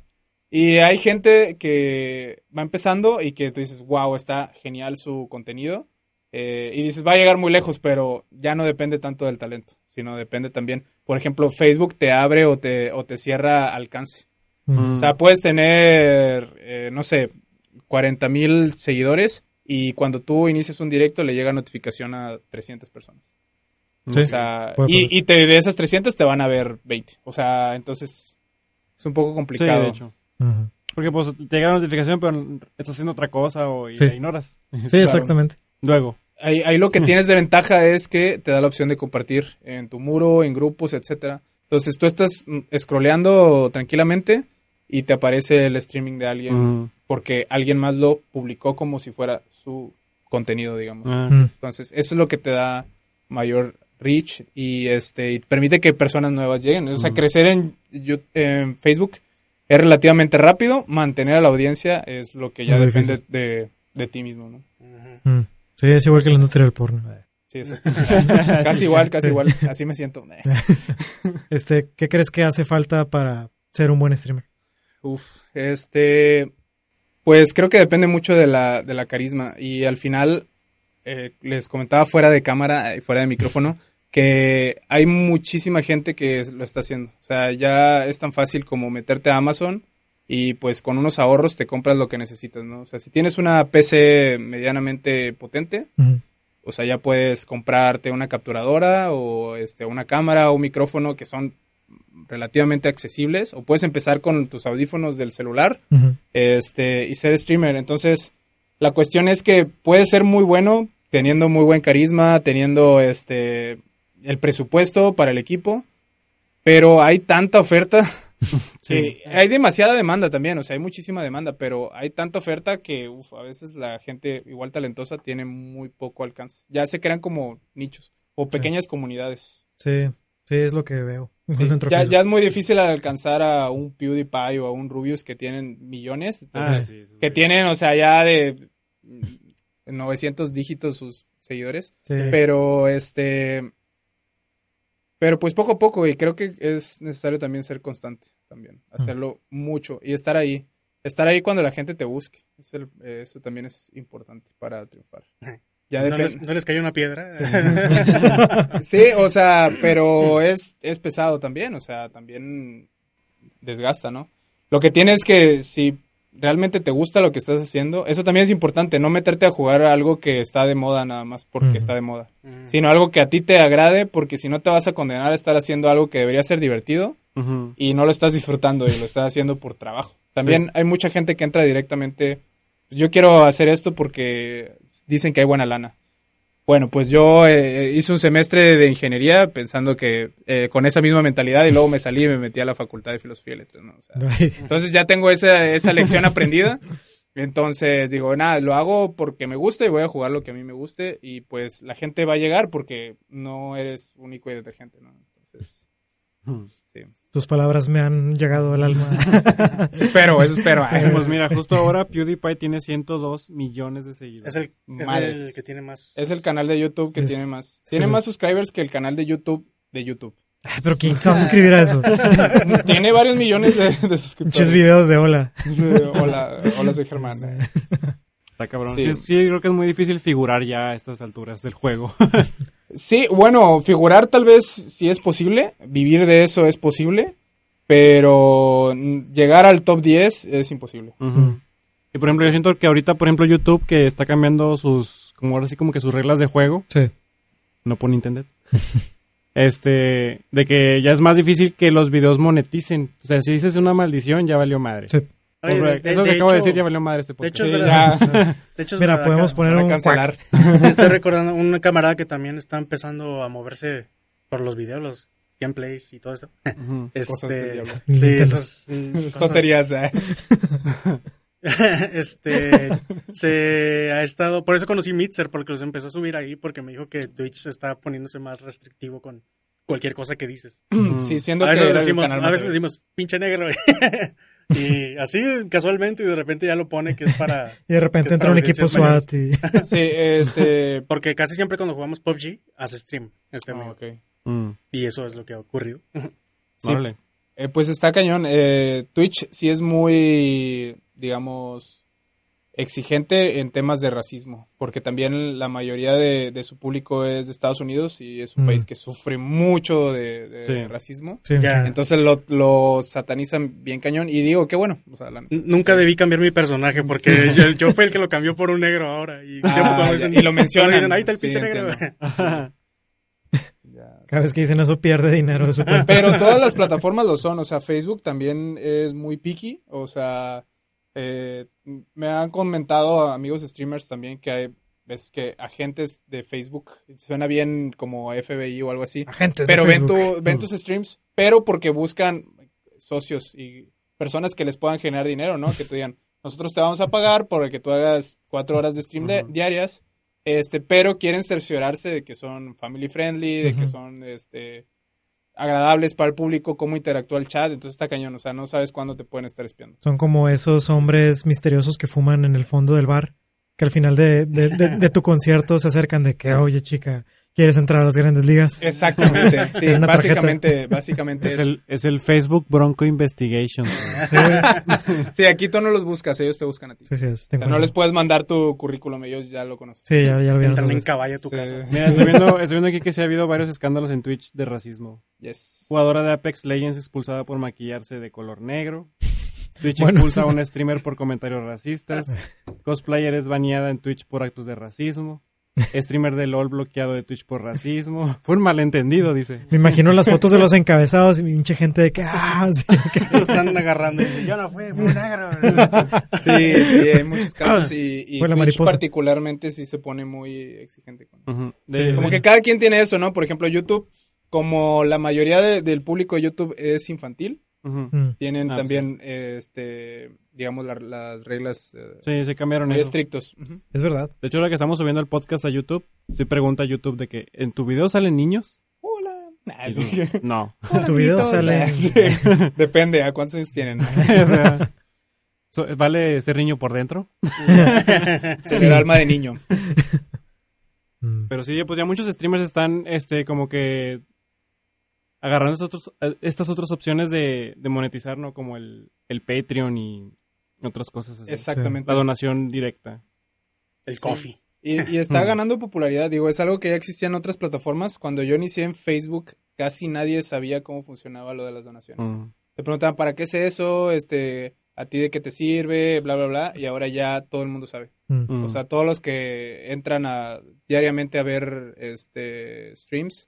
Speaker 5: y hay gente que va empezando y que tú dices, wow, está genial su contenido. eh, y dices, va a llegar muy lejos, pero ya no depende tanto del talento, sino depende también, por ejemplo, Facebook te abre o te, o te cierra alcance.
Speaker 1: Mm.
Speaker 5: O sea, puedes tener, eh, no sé, 40 mil seguidores y cuando tú inicias un directo le llega notificación a 300 personas.
Speaker 1: Sí.
Speaker 5: O sea, y, y te, de esas 300 te van a ver 20. O sea, entonces es un poco
Speaker 3: Sí,
Speaker 5: complicado.
Speaker 3: de hecho. Porque pues te llega la notificación, pero estás haciendo otra cosa o y
Speaker 1: Sí.
Speaker 3: la ignoras.
Speaker 1: Sí, exactamente.
Speaker 3: Luego.
Speaker 5: Ahí, ahí lo que tienes de ventaja es que te da la opción de compartir en tu muro, en grupos, etcétera. Entonces tú estás mm, scrolleando tranquilamente y te aparece el streaming de alguien porque alguien más lo publicó como si fuera su contenido, digamos.
Speaker 3: Ah.
Speaker 5: Entonces, eso es lo que te da mayor reach y este y permite que personas nuevas lleguen. O sea, crecer en Facebook es relativamente rápido, mantener a la audiencia es lo que ya
Speaker 1: Muy
Speaker 5: depende de, de ti mismo, ¿no?
Speaker 1: Mm. Sí, es igual que la industria del porno.
Speaker 5: Sí, exacto. casi igual, casi
Speaker 1: Sí.
Speaker 5: igual. Así me siento.
Speaker 1: Este, ¿qué crees que hace falta para ser un buen streamer?
Speaker 5: Uf, este, pues creo que depende mucho de la, de la carisma y al final eh, les comentaba fuera de cámara y fuera de micrófono que hay muchísima gente que lo está haciendo. O sea, ya es tan fácil como meterte a Amazon y pues con unos ahorros te compras lo que necesitas, ¿no? O sea, si tienes una PC medianamente potente, o sea, ya puedes comprarte una capturadora o este, una cámara o un micrófono que son relativamente accesibles. O puedes empezar con tus audífonos del celular este, y ser streamer. Entonces, la cuestión es que puedes ser muy bueno teniendo muy buen carisma, teniendo este, el presupuesto para el equipo, pero hay tanta oferta. que hay demasiada demanda también, o sea, hay muchísima demanda, pero hay tanta oferta que uf, a veces la gente igual talentosa tiene muy poco alcance. Ya se crean como nichos o pequeñas comunidades.
Speaker 1: Sí, sí, es lo que veo.
Speaker 5: Sí, ya, es muy difícil alcanzar a un PewDiePie o a un Rubius que tienen millones.
Speaker 3: Ah,
Speaker 5: entonces,
Speaker 3: sí, sí,
Speaker 5: que
Speaker 3: sí.
Speaker 5: tienen, o sea, ya de mm, 900 dígitos sus seguidores.
Speaker 1: Sí.
Speaker 5: Pero, este... Pero pues poco a poco, y creo que es necesario también ser constante, también, hacerlo mucho y estar ahí, estar ahí cuando la gente te busque, Es el- eh, eso también es importante para triunfar. Ya
Speaker 4: ¿No, les, no les cayó una piedra?
Speaker 5: Sí, o sea, pero es, es pesado también, o sea, también desgasta, ¿no? Lo que tienes es que si realmente te gusta lo que estás haciendo, eso también es importante, no meterte a jugar a algo que está de moda nada más porque está de moda, sino algo que a ti te agrade, porque si no te vas a condenar a estar haciendo algo que debería ser divertido y no lo estás disfrutando y lo estás haciendo por trabajo. También hay mucha gente que entra directamente, yo quiero hacer esto porque dicen que hay buena lana. Bueno, pues yo eh, hice un semestre de ingeniería pensando que eh, con esa misma mentalidad y luego me salí y me metí a la facultad de filosofía y letras, ¿no? O sea, entonces ya tengo esa, esa lección aprendida. Entonces digo, nada, lo hago porque me gusta y voy a jugar lo que a mí me guste y pues la gente va a llegar porque no eres único y detergente, ¿no? Entonces, sí.
Speaker 1: Tus palabras me han llegado al alma.
Speaker 5: Espero, eso espero. Ay,
Speaker 3: Pues mira, justo ahora PewDiePie tiene 102 millones de seguidores.
Speaker 4: Es el, es el que tiene más.
Speaker 5: Es el canal de YouTube que
Speaker 1: Es-
Speaker 5: tiene más. Tiene
Speaker 1: es-
Speaker 5: más subscribers que el canal de YouTube de YouTube.
Speaker 1: Ay, pero ¿quién se va a suscribir a eso?
Speaker 5: Tiene varios millones de, de
Speaker 1: Muchos
Speaker 5: suscriptores.
Speaker 1: videos de hola.
Speaker 5: Sí, Hola, hola, soy Germán.
Speaker 3: Está cabrón.
Speaker 5: Sí.
Speaker 3: Sí. sí, creo que es muy difícil figurar ya a estas alturas del juego.
Speaker 5: Sí, bueno, figurar tal vez sí es posible, vivir de eso es posible, pero llegar al top 10 es imposible.
Speaker 3: Y por ejemplo, yo siento que ahorita, por ejemplo, YouTube que está cambiando sus, como ahora sí como que sus reglas de juego,
Speaker 1: Sí.
Speaker 3: no por Nintendo. este, de que ya es más difícil que los videos moneticen. O sea, si dices una maldición, ya valió madre.
Speaker 1: Sí.
Speaker 4: Oye, de- de-
Speaker 3: Eso que
Speaker 4: de
Speaker 3: acabo de decir ya valió madre este
Speaker 4: De
Speaker 3: podcast.
Speaker 4: hecho, es
Speaker 5: Sí,
Speaker 4: verdad.
Speaker 5: ya.
Speaker 4: De hecho, es
Speaker 1: Mira,
Speaker 4: verdad,
Speaker 1: podemos
Speaker 4: acá-
Speaker 1: poner un
Speaker 5: cancelar.
Speaker 4: Sí, estoy recordando un camarada que también está empezando a moverse por los videos, los gameplays y todo eso.
Speaker 3: Ujú.
Speaker 5: Cosas del
Speaker 4: Este,
Speaker 5: diablo.
Speaker 4: sí, esas cosas-
Speaker 5: Tonterías, ¿eh?
Speaker 4: este se ha estado, por eso conocí Mixer porque los empezó a subir ahí porque me dijo que Twitch está poniéndose más restrictivo con cualquier cosa que dices.
Speaker 5: Sí, siendo
Speaker 4: A
Speaker 5: que
Speaker 4: veces decimos, a veces decimos pinche negro y así casualmente y de repente ya lo pone que es para
Speaker 1: Y de repente entra un equipo SWAT y...
Speaker 5: Sí, este...
Speaker 4: porque casi siempre cuando jugamos PUBG hace stream este
Speaker 5: ah.
Speaker 3: Mm.
Speaker 4: y eso es lo que ha ocurrido.
Speaker 5: Sí. Eh, pues está cañón. Eh, Twitch sí es muy, digamos, exigente en temas de racismo, porque también la mayoría de, de su público es de Estados Unidos y es un
Speaker 1: Mm.
Speaker 5: país que sufre mucho de, de
Speaker 3: Sí.
Speaker 5: racismo.
Speaker 1: Sí.
Speaker 5: Entonces lo, lo satanizan bien cañón y digo, qué bueno. O sea, la-
Speaker 4: N- Nunca debí cambiar mi personaje porque yo, yo fui el que lo cambió por un negro ahora. Y,
Speaker 5: Ah,
Speaker 4: dicen-
Speaker 5: y lo mencionan.
Speaker 4: dicen, ahí está el
Speaker 5: Sí,
Speaker 4: pinche negro.
Speaker 1: Cada vez que dicen eso pierde dinero de su cuenta.
Speaker 5: Pero todas las plataformas lo son, o sea, Facebook también es muy picky, o sea, eh, me han comentado amigos streamers también que hay veces que agentes de Facebook, suena bien como FBI o algo así,
Speaker 1: Agentes de
Speaker 5: pero ven,
Speaker 1: Facebook.
Speaker 5: tu, ven tus streams, pero porque buscan socios y personas que les puedan generar dinero, ¿no? Que te digan, nosotros te vamos a pagar por que tú hagas cuatro horas de stream de- diarias, este, pero quieren cerciorarse de que son family friendly, de que son, este, agradables para el público, cómo interactúa el chat, entonces está cañón, o sea, no sabes cuándo te pueden estar espiando.
Speaker 1: Son como esos hombres misteriosos que fuman en el fondo del bar, que al final de, de- de- de tu concierto se acercan de que, oye chica, ¿quieres entrar a las grandes ligas?
Speaker 5: Exactamente, sí,
Speaker 1: tarjeta.
Speaker 5: básicamente, básicamente
Speaker 3: Es
Speaker 5: es.
Speaker 3: el, es el Facebook Bronco Investigation.
Speaker 1: Sí,
Speaker 5: aquí tú no los buscas, ellos te buscan a ti.
Speaker 1: sí, sí, es,
Speaker 5: O
Speaker 1: te
Speaker 5: sea, no les puedes mandar tu currículum, ellos ya lo conocen.
Speaker 1: Sí, ya, ya lo vieron.
Speaker 4: Entran en
Speaker 1: entonces.
Speaker 4: caballo a tu
Speaker 5: Sí.
Speaker 4: casa.
Speaker 3: Mira, estoy viendo, estoy viendo aquí que sí ha habido varios escándalos en Twitch de racismo.
Speaker 5: Yes.
Speaker 3: Jugadora de Apex Legends expulsada por maquillarse de color negro. Twitch
Speaker 1: Bueno,
Speaker 3: expulsa a un streamer por comentarios racistas. Cosplayer es baneada en Twitch por actos de racismo. Streamer de LOL bloqueado de Twitch por racismo. Fue un malentendido, dice.
Speaker 1: Me imagino las fotos de los encabezados y pinche gente de que, ah, sí, que-
Speaker 4: Lo están agarrando y dicen, yo no fui, fue un negro.
Speaker 5: Sí, sí, hay muchos casos y, y
Speaker 1: Fue la
Speaker 5: Twitch
Speaker 1: mariposa.
Speaker 5: particularmente sí se pone muy exigente con eso.
Speaker 3: Ujú. De-
Speaker 5: Como que cada quien tiene eso, ¿no? Por ejemplo, YouTube, como la mayoría de- del público de YouTube es infantil,
Speaker 1: Mm.
Speaker 5: tienen
Speaker 3: Ah,
Speaker 5: también, eh, este, digamos, la- las reglas eh,
Speaker 3: Sí, se cambiaron
Speaker 5: muy
Speaker 3: eso.
Speaker 5: estrictos.
Speaker 1: Es verdad.
Speaker 3: De hecho, ahora que estamos subiendo el podcast a YouTube, se pregunta a YouTube de que ¿en tu video salen niños?
Speaker 5: Hola. Nah, sí.
Speaker 3: no.
Speaker 1: En tu video sale...
Speaker 5: Sí. Depende a cuántos años tienen.
Speaker 3: O sea, so- ¿Vale ser niño por dentro?
Speaker 5: Sí. El alma de niño.
Speaker 1: Mm.
Speaker 3: Pero sí, pues ya muchos streamers están, este, como que agarrando estas, otros- eh, estas otras opciones de, de monetizar, ¿no? Como el, el Patreon y otras cosas así.
Speaker 5: Exactamente.
Speaker 3: La donación directa.
Speaker 4: El coffee.
Speaker 5: Y, y está ganando popularidad, digo, es algo que ya existía en otras plataformas. Cuando yo inicié en Facebook, casi nadie sabía cómo funcionaba lo de las donaciones. Te preguntaban, ¿para qué es eso? Este, ¿A ti de qué te sirve? Bla, bla, bla. Y ahora ya todo el mundo sabe. O sea, todos los que entran a, diariamente a ver este, streams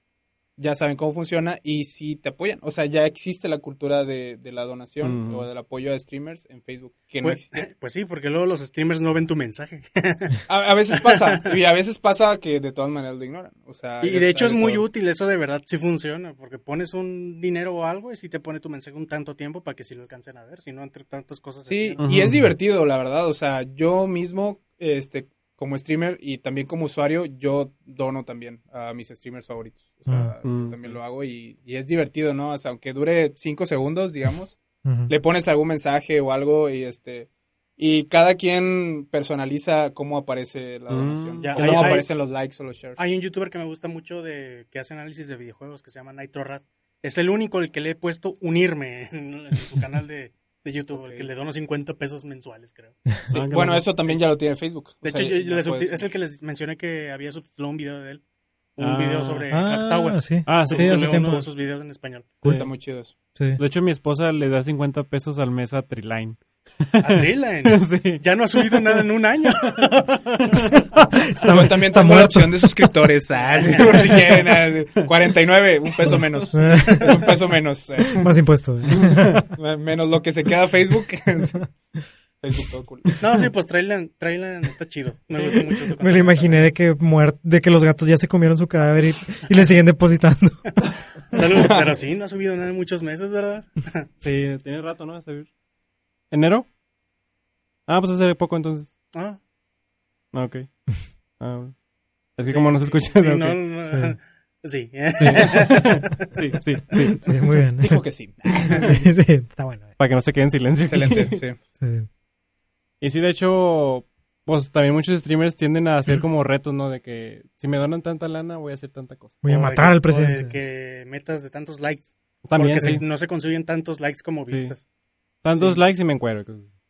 Speaker 5: ya saben cómo funciona y sí te apoyan. O sea, ya existe la cultura de, de la donación
Speaker 3: Mm.
Speaker 5: o del apoyo a streamers en Facebook, que no
Speaker 4: Pues,
Speaker 5: existía.
Speaker 4: pues sí, porque luego los streamers no ven tu mensaje.
Speaker 5: A, a veces pasa, y a veces pasa que de todas maneras lo ignoran. O sea,
Speaker 4: Y de hecho es muy
Speaker 5: todo.
Speaker 4: útil, eso de verdad sí funciona, porque pones un dinero o algo y sí te pone tu mensaje un tanto tiempo para que sí lo alcancen a ver, si no entre tantas cosas.
Speaker 5: Sí, y es divertido, la verdad. O sea, yo mismo, este, como streamer y también como usuario, yo dono también a mis streamers favoritos. O sea,
Speaker 3: Mm.
Speaker 5: yo también lo hago y, y es divertido, ¿no? O sea, aunque dure cinco segundos, digamos, le pones algún mensaje o algo y este, Y cada quien personaliza cómo aparece la
Speaker 3: Mm,
Speaker 5: donación.
Speaker 4: ya,
Speaker 5: cómo
Speaker 4: hay- hay-
Speaker 5: aparecen los likes o los shares.
Speaker 4: Hay un youtuber que me gusta mucho de que hace análisis de videojuegos que se llama Nitrorad. Es el único el que le he puesto unirme en, en su canal de, de YouTube, el que le dono 50 pesos mensuales, creo.
Speaker 5: Sí,
Speaker 3: Ah,
Speaker 5: Bueno, eso también ya lo tiene Facebook.
Speaker 4: De
Speaker 5: O sea,
Speaker 4: hecho, yo- les
Speaker 5: puedes-
Speaker 4: es el que les mencioné que había subtitulado un video de él. Un
Speaker 3: Ah.
Speaker 4: video sobre
Speaker 1: Ah,
Speaker 4: Clock Tower.
Speaker 1: sí.
Speaker 3: Ah, sí.
Speaker 1: Sí, hace tiempo.
Speaker 4: uno de sus videos en español.
Speaker 5: Está muy chido eso.
Speaker 1: Sí.
Speaker 3: De hecho, mi esposa le da 50 pesos al mes a Triline.
Speaker 4: Adrilan.
Speaker 3: sí.
Speaker 4: Ya no ha subido nada en un año.
Speaker 5: Está, también
Speaker 1: está
Speaker 5: tengo la opción de suscriptores. Ah, sí, por si quieren. ah, 49, un peso menos. Es un peso menos. eh.
Speaker 1: Más impuesto. eh.
Speaker 5: Menos lo que se queda Facebook. Facebook todo cool.
Speaker 4: No, sí, pues Trailan, Trailan está chido. Me gusta mucho su
Speaker 1: Me lo imaginé de que muer- de que los gatos ya se comieron su cadáver y, y le siguen depositando.
Speaker 4: Salud. Pero sí, no ha subido nada en muchos meses, ¿verdad?
Speaker 3: Sí, tiene rato, ¿no? ¿Enero? Ah, pues hace poco entonces.
Speaker 4: Ah,
Speaker 3: Ah, ok. Ah, bueno. es que
Speaker 4: sí,
Speaker 3: como no se
Speaker 4: sí,
Speaker 3: escucha.
Speaker 4: sí, no, no, sí.
Speaker 3: sí, sí, sí.
Speaker 1: Sí, muy bien.
Speaker 5: Dijo que sí.
Speaker 1: Sí, sí, está bueno. eh.
Speaker 3: Para que no se quede en silencio.
Speaker 5: Excelente, sí.
Speaker 3: Y sí, de hecho, pues también muchos streamers tienden a hacer como retos, ¿no? De que si me donan tanta lana, voy a hacer tanta cosa.
Speaker 1: Voy a matar
Speaker 4: que-
Speaker 1: al presidente.
Speaker 4: de que metas de tantos likes.
Speaker 3: También,
Speaker 4: porque
Speaker 3: sí.
Speaker 4: se- no se consiguen tantos likes como
Speaker 3: Sí.
Speaker 4: vistas.
Speaker 3: Tantos
Speaker 5: Sí.
Speaker 3: likes y me encuero.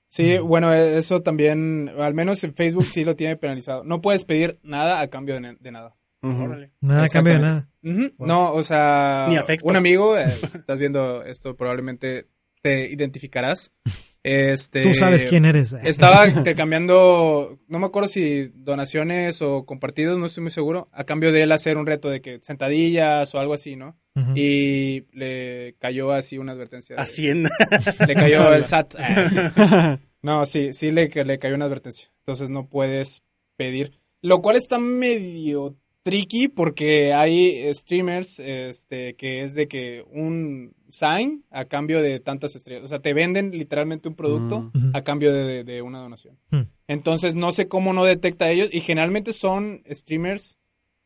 Speaker 5: Sí, bueno, eso también, al menos en Facebook sí lo tiene penalizado. No puedes pedir nada a cambio de, nada.
Speaker 4: Órale.
Speaker 1: Nada a cambio de nada.
Speaker 5: No, o sea,
Speaker 4: Ni afecto.
Speaker 5: un amigo, eh, estás viendo esto, probablemente te identificarás. Este,
Speaker 1: Tú sabes quién eres. eh.
Speaker 5: Estaba intercambiando, no me acuerdo si donaciones o compartidos, no estoy muy seguro, a cambio de él hacer un reto de que sentadillas o algo así, ¿no? Y le cayó así una advertencia. de-
Speaker 4: Hacienda.
Speaker 5: Le cayó el SAT. Ah, sí. No, sí, sí le, le cayó una advertencia. Entonces no puedes pedir. Lo cual está medio tricky porque hay streamers este, que es de que un sign a cambio de tantas estrellas. O sea, te venden literalmente un producto
Speaker 1: Mm.
Speaker 5: a cambio de, de- de una donación.
Speaker 1: Mm.
Speaker 5: Entonces no sé cómo no detecta a ellos y generalmente son streamers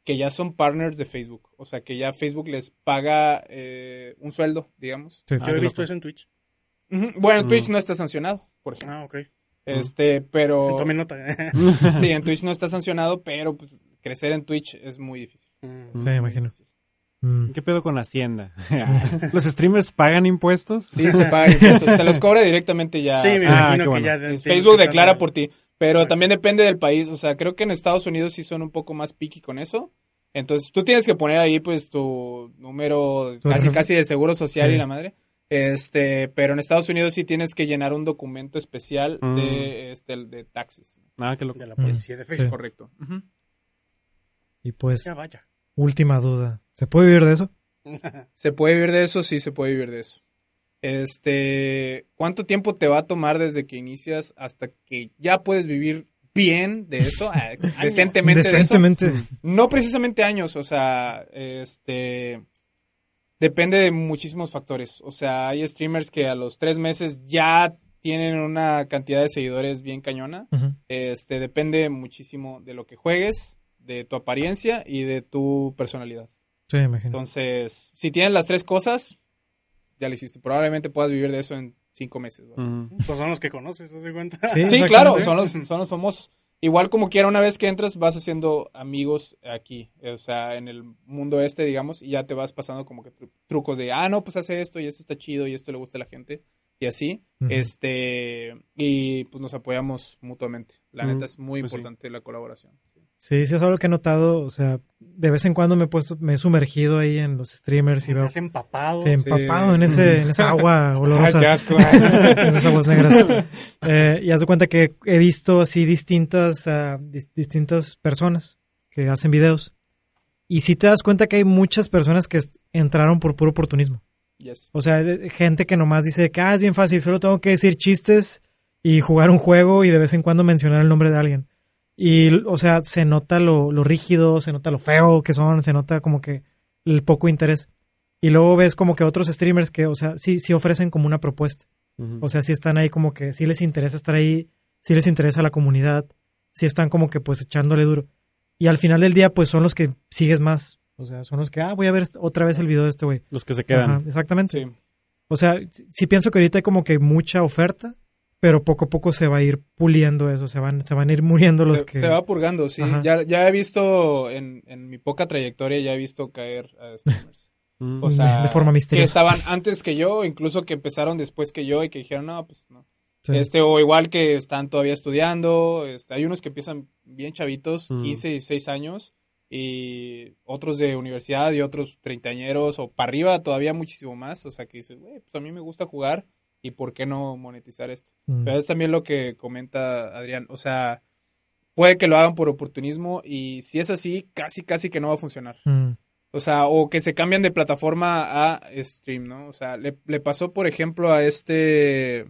Speaker 5: que ya son partners de Facebook. O sea, que ya Facebook les paga eh, un sueldo, digamos.
Speaker 1: Sí.
Speaker 3: Ah,
Speaker 4: Yo he visto
Speaker 3: loco.
Speaker 4: eso en Twitch.
Speaker 5: Bueno, en
Speaker 3: Mm.
Speaker 5: Twitch no está sancionado, por ejemplo.
Speaker 4: Ah, ok.
Speaker 5: Este, pero...
Speaker 4: Tomen nota.
Speaker 5: Sí, en Twitch no está sancionado, pero pues crecer en Twitch es muy difícil.
Speaker 4: Mm.
Speaker 1: Sí, me imagino. Mm.
Speaker 3: ¿Qué pedo con la hacienda? ¿Los streamers pagan impuestos?
Speaker 5: Sí, se pagan impuestos. Te los cobra directamente ya.
Speaker 4: Sí, me
Speaker 3: Ah,
Speaker 4: imagino que
Speaker 3: bueno.
Speaker 4: ya.
Speaker 5: Facebook
Speaker 4: que
Speaker 5: declara por ti, pero también depende del país. O sea, creo que en Estados Unidos sí son un poco más picky con eso. Entonces, tú tienes que poner ahí, pues, tu número casi, casi de seguro social
Speaker 1: Sí.
Speaker 5: y la madre. Este, pero en Estados Unidos sí tienes que llenar un documento especial
Speaker 3: Mm.
Speaker 5: de, este, de taxes.
Speaker 3: Ah, qué loco.
Speaker 4: De la
Speaker 1: Mm,
Speaker 4: policía de
Speaker 1: sí.
Speaker 4: Facebook.
Speaker 5: Correcto.
Speaker 1: Y pues,
Speaker 4: Ya vaya.
Speaker 1: Última duda. ¿Se puede vivir de eso?
Speaker 5: ¿Se puede vivir de eso? Sí, se puede vivir de eso. Este, ¿cuánto tiempo te va a tomar desde que inicias hasta que ya puedes vivir bien de eso? Ah, decentemente, de eso?
Speaker 1: Decentemente.
Speaker 5: No precisamente años, o sea, este, depende de muchísimos factores. O sea, hay streamers que a los tres meses ya tienen una cantidad de seguidores bien cañona. Este, depende muchísimo de lo que juegues, de tu apariencia y de tu personalidad.
Speaker 1: Sí, me imagino.
Speaker 5: Entonces, si tienes las tres cosas, ya lo hiciste. Probablemente puedas vivir de eso en cinco meses.
Speaker 4: Pues son los que conoces, ¿te cuenta?
Speaker 1: Sí,
Speaker 5: claro, son los, son los famosos. Igual como quiera, una vez que entras, vas haciendo amigos aquí, o sea, en el mundo este, digamos, y ya te vas pasando como que tru- trucos de, ah, no, pues hace esto y esto está chido y esto le gusta a la gente, y así. Este, y pues nos apoyamos mutuamente. La neta es muy
Speaker 3: pues sí.
Speaker 5: importante la colaboración.
Speaker 1: Sí, sí es algo que he notado. O sea, de vez en cuando me he puesto, me he sumergido ahí en los streamers y veo
Speaker 4: has empapado.
Speaker 1: sí, empapado en ese, en esa agua olorosa.
Speaker 5: Ay, qué asco.
Speaker 1: esas aguas negras. Eh, y haz de cuenta que he visto así distintas, ah, dis- distintas personas que hacen videos. Y sí te das cuenta que hay muchas personas que entraron por puro oportunismo.
Speaker 5: Yes.
Speaker 1: O sea, gente que nomás dice que ah, es bien fácil, solo tengo que decir chistes y jugar un juego y de vez en cuando mencionar el nombre de alguien. Y, o sea, se nota lo, lo rígido, se nota lo feo que son, se nota como que el poco interés. Y luego ves como que otros streamers que, o sea, sí, sí ofrecen como una propuesta. O sea, sí están ahí como que sí les interesa estar ahí, sí les interesa la comunidad, sí están como que pues echándole duro. Y al final del día pues son los que sigues más. O sea, son los que, ah, voy a ver otra vez el video de este güey.
Speaker 3: Los que se quedan.
Speaker 1: Ajá, exactamente.
Speaker 5: Sí.
Speaker 1: O sea, sí- sí pienso que ahorita hay como que mucha oferta, pero poco a poco se va a ir puliendo eso, se van, se van a ir muriendo los
Speaker 5: se,
Speaker 1: que...
Speaker 5: se va purgando, sí.
Speaker 1: Ajá.
Speaker 5: Ya, ya he visto, en, en mi poca trayectoria, ya he visto caer a streamers.
Speaker 3: Mm.
Speaker 5: O sea,
Speaker 1: De- forma
Speaker 5: que
Speaker 1: misteriosa.
Speaker 5: estaban antes que yo, incluso que empezaron después que yo y que dijeron, no, pues no.
Speaker 1: Sí.
Speaker 5: Este, o igual que están todavía estudiando, este, hay unos que empiezan bien chavitos,
Speaker 3: Mm.
Speaker 5: 15, 16 años, y otros de universidad y otros treintañeros, o para arriba todavía muchísimo más, o sea que dices, güey, pues a mí me gusta jugar, y por qué no monetizar esto.
Speaker 1: Mm.
Speaker 5: Pero es también lo que comenta Adrián, o sea, puede que lo hagan por oportunismo, y si es así, casi, casi que no va a funcionar.
Speaker 1: Mm.
Speaker 5: O sea, o que se cambian de plataforma a stream, ¿no? O sea, le, le pasó, por ejemplo, a este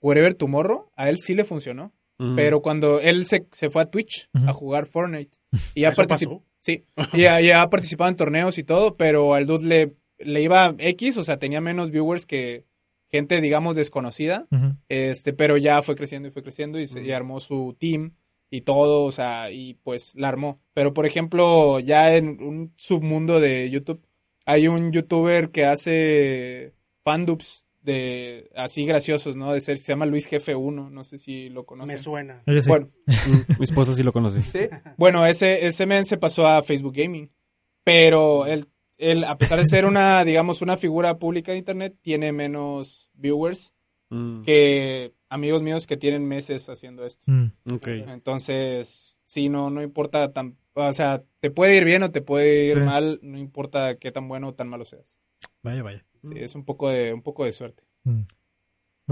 Speaker 5: Wherever Tomorrow, a él sí le funcionó.
Speaker 3: Mm.
Speaker 5: Pero cuando él se, se fue a Twitch a jugar Fortnite y ha
Speaker 4: ¿Eso
Speaker 5: participado.
Speaker 4: pasó?
Speaker 5: Sí, y ha, y ha participado en torneos y todo, pero al dude le, le iba X, o sea, tenía menos viewers que gente, digamos, desconocida. Este, pero ya fue creciendo y fue creciendo y, se, y armó su team y todo, o sea, y pues la armó. Pero por ejemplo, ya en un submundo de YouTube, hay un youtuber que hace fandubs de así graciosos, ¿no? De ser, se llama Luis Jefe 1, no sé si lo conocen.
Speaker 4: Me suena.
Speaker 1: Sí.
Speaker 5: Bueno,
Speaker 3: Mm, Mi esposa sí lo conoce.
Speaker 5: ¿sí? bueno, ese, ese men se pasó a Facebook Gaming, pero él, él, a pesar de ser una, digamos, una figura pública de internet, tiene menos viewers
Speaker 3: Mm,
Speaker 5: que amigos míos que tienen meses haciendo esto.
Speaker 1: Mm.
Speaker 5: Entonces, sí, no, no importa tan, o sea, te puede ir bien o te puede ir
Speaker 1: Sí.
Speaker 5: mal, no importa qué tan bueno o tan malo seas.
Speaker 1: Vaya, vaya.
Speaker 5: Sí, es un poco de, un poco de suerte.
Speaker 1: Mm.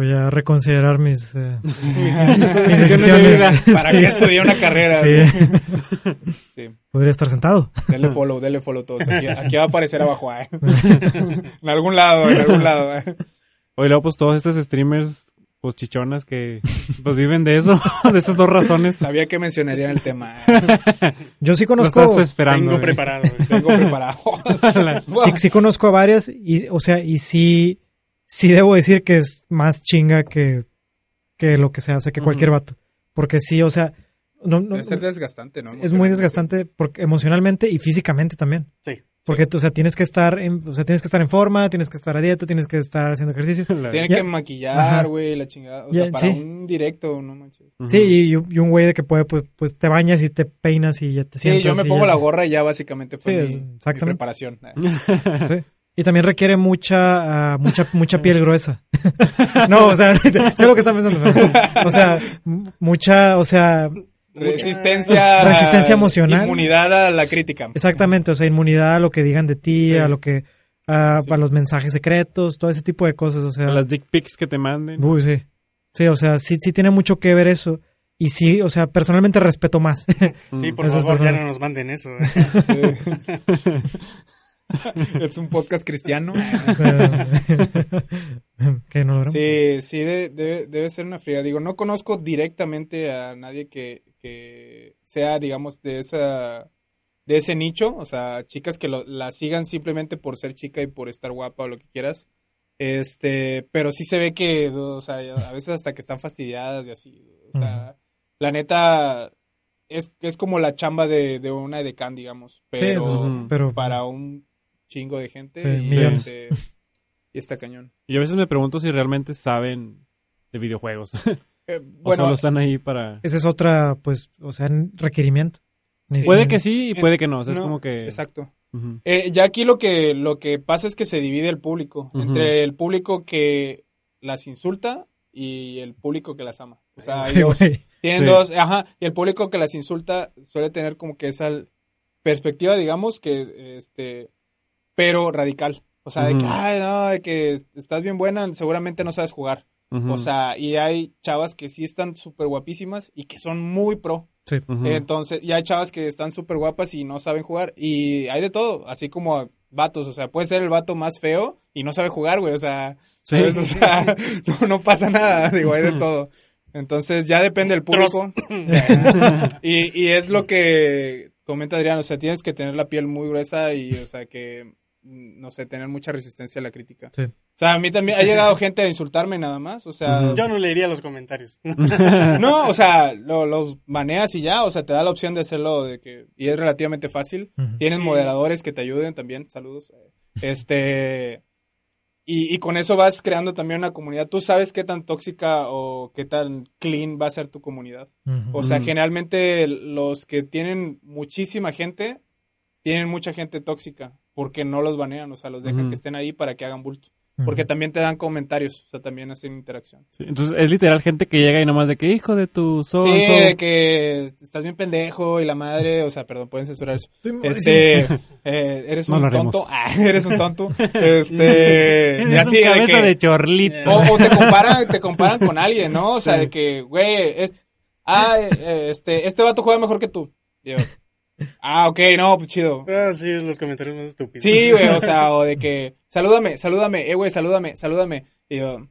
Speaker 1: Voy a reconsiderar mis, eh, mis
Speaker 5: Decisiones. ¿Para qué estudié una carrera?
Speaker 1: Sí.
Speaker 5: Sí.
Speaker 1: Podría estar sentado.
Speaker 5: Denle follow, denle follow todos. Aquí, aquí va a aparecer abajo, ¿eh? En algún lado, en algún lado, ¿eh?
Speaker 3: Oye, luego, pues todos estos streamers, pues chichonas que pues viven de eso, de esas dos razones.
Speaker 5: Sabía que mencionarían el tema. ¿eh?
Speaker 1: Yo sí
Speaker 3: Lo
Speaker 1: conozco,
Speaker 3: estás esperando.
Speaker 4: Tengo
Speaker 3: güey.
Speaker 4: preparado.
Speaker 5: Tengo preparado.
Speaker 1: sí, sí conozco a varias y, o sea, y sí, sí debo decir que es más chinga que, que lo que se hace, que cualquier vato. Porque sí, o sea, no, no-
Speaker 5: Debe ser desgastante, ¿no?
Speaker 1: es muy desgastante porque, emocionalmente y físicamente también.
Speaker 4: Sí.
Speaker 1: Porque, o sea, tienes que estar en, o sea, tienes que estar en forma, tienes que estar a dieta, tienes que estar haciendo ejercicio.
Speaker 3: La-
Speaker 5: Tiene
Speaker 1: Ya.
Speaker 5: que maquillar, güey, la chingada. O
Speaker 1: Ya,
Speaker 5: sea, para
Speaker 1: sí.
Speaker 5: un directo, no manches.
Speaker 1: Sí, y, y un güey de que puede, pues, pues te bañas y te peinas y ya te
Speaker 5: Sí,
Speaker 1: sientas.
Speaker 5: yo me pongo
Speaker 1: ya-
Speaker 5: la gorra y ya básicamente fue
Speaker 1: Sí,
Speaker 5: mi, mi preparación.
Speaker 1: Sí. Y también requiere mucha, ah, mucha, mucha piel gruesa. no, o sea, sé lo que están pensando. pero, O sea, mucha, o sea,
Speaker 5: Resistencia.
Speaker 1: Resistencia emocional.
Speaker 5: Inmunidad a la crítica.
Speaker 1: exactamente, o sea, inmunidad a lo que digan de ti,
Speaker 5: Sí.
Speaker 1: a lo que, a,
Speaker 5: Sí.
Speaker 1: a los mensajes secretos, todo ese tipo de cosas, o sea.
Speaker 3: Las dick pics que te manden.
Speaker 1: Uy, sí. Sí, o sea, sí, sí tiene mucho que ver eso. Y sí, o sea, personalmente respeto más.
Speaker 4: Sí, por
Speaker 1: Esas
Speaker 4: favor, ya
Speaker 1: personas.
Speaker 4: no nos manden eso. ¿eh?
Speaker 5: es un podcast cristiano.
Speaker 1: que no logramos.
Speaker 5: Sí, sí, de- debe, debe ser una fría. Digo, no conozco directamente a nadie que, que sea, digamos, de esa de ese nicho, o sea, chicas que lo- la sigan simplemente por ser chica y por estar guapa o lo que quieras. Este, pero sí se ve que, o sea, a veces hasta que están fastidiadas y así. O sea, la neta es, es como la chamba de, de una edecán, digamos, pero,
Speaker 3: ujú.
Speaker 1: pero
Speaker 5: para un chingo de gente
Speaker 1: Sí,
Speaker 5: y, este, y está cañón.
Speaker 3: Y a veces me pregunto si realmente saben de videojuegos.
Speaker 5: Eh,
Speaker 3: o
Speaker 5: bueno,
Speaker 3: solo están ahí para...
Speaker 1: Esa es otra, pues, o sea, requerimiento.
Speaker 3: Puede que sí y puede que no. O sea, es como que...
Speaker 5: Exacto. Eh, ya aquí lo que, lo que pasa es que se divide el público entre el público que las insulta y el público que las ama. O sea, hay
Speaker 1: Ay,
Speaker 5: dos.
Speaker 1: güey.
Speaker 5: Tienen
Speaker 3: Sí.
Speaker 5: dos, ajá, y el público que las insulta suele tener como que esa perspectiva, digamos, que, este, pero radical. O sea, de que, ay, no, de que estás bien buena, seguramente no sabes jugar. O sea, y hay chavas que sí están súper guapísimas y que son muy pro.
Speaker 1: Sí.
Speaker 5: Entonces, y hay chavas que están súper guapas y no saben jugar. Y hay de todo, así como vatos. O sea, puede ser el vato más feo y no sabe jugar, güey. O sea,
Speaker 3: Sí.
Speaker 5: ¿sabes? O sea, no, no pasa nada. Digo, hay de todo. Entonces, ya depende del público. y, y es lo que comenta Adrián. O sea, tienes que tener la piel muy gruesa y, o sea, que, no sé, tener mucha resistencia a la crítica.
Speaker 1: Sí.
Speaker 5: O sea, a mí también ha llegado gente a insultarme nada más. O sea.
Speaker 4: Yo no leería los comentarios.
Speaker 5: no, o sea, lo- los baneas y ya, o sea, te da la opción de hacerlo de que y es relativamente fácil. Tienes
Speaker 4: Sí.
Speaker 5: moderadores que te ayuden también, saludos. Este, y, y con eso vas creando también una comunidad. Tú sabes qué tan tóxica o qué tan clean va a ser tu comunidad. O sea, generalmente los que tienen muchísima gente, tienen mucha gente tóxica, porque no los banean, o sea, los dejan que estén ahí para que hagan bulto. Porque también te dan comentarios, o sea, también hacen interacción.
Speaker 3: Sí, entonces es literal gente que llega y nomás de que hijo de tu so
Speaker 5: sí,
Speaker 3: and so".
Speaker 5: de que estás bien pendejo y la madre, o sea, perdón, pueden censurar eso.
Speaker 1: Estoy malísimo.
Speaker 5: Este, eh, eres
Speaker 3: No
Speaker 5: un tonto, ah, eres un tonto, este, y así
Speaker 2: un
Speaker 5: de
Speaker 2: cabeza
Speaker 5: que-
Speaker 2: de chorlito.
Speaker 5: o, o te comparan, te comparan con alguien, ¿no? O sea, de que, güey, es, ah, eh, este, este vato juega mejor que tú. Yo, ah, ok, no, pues chido.
Speaker 4: Ah, sí, los comentarios más estúpidos.
Speaker 5: Sí, güey, o sea, o de que, salúdame, salúdame, eh, güey, salúdame, salúdame. Y yo,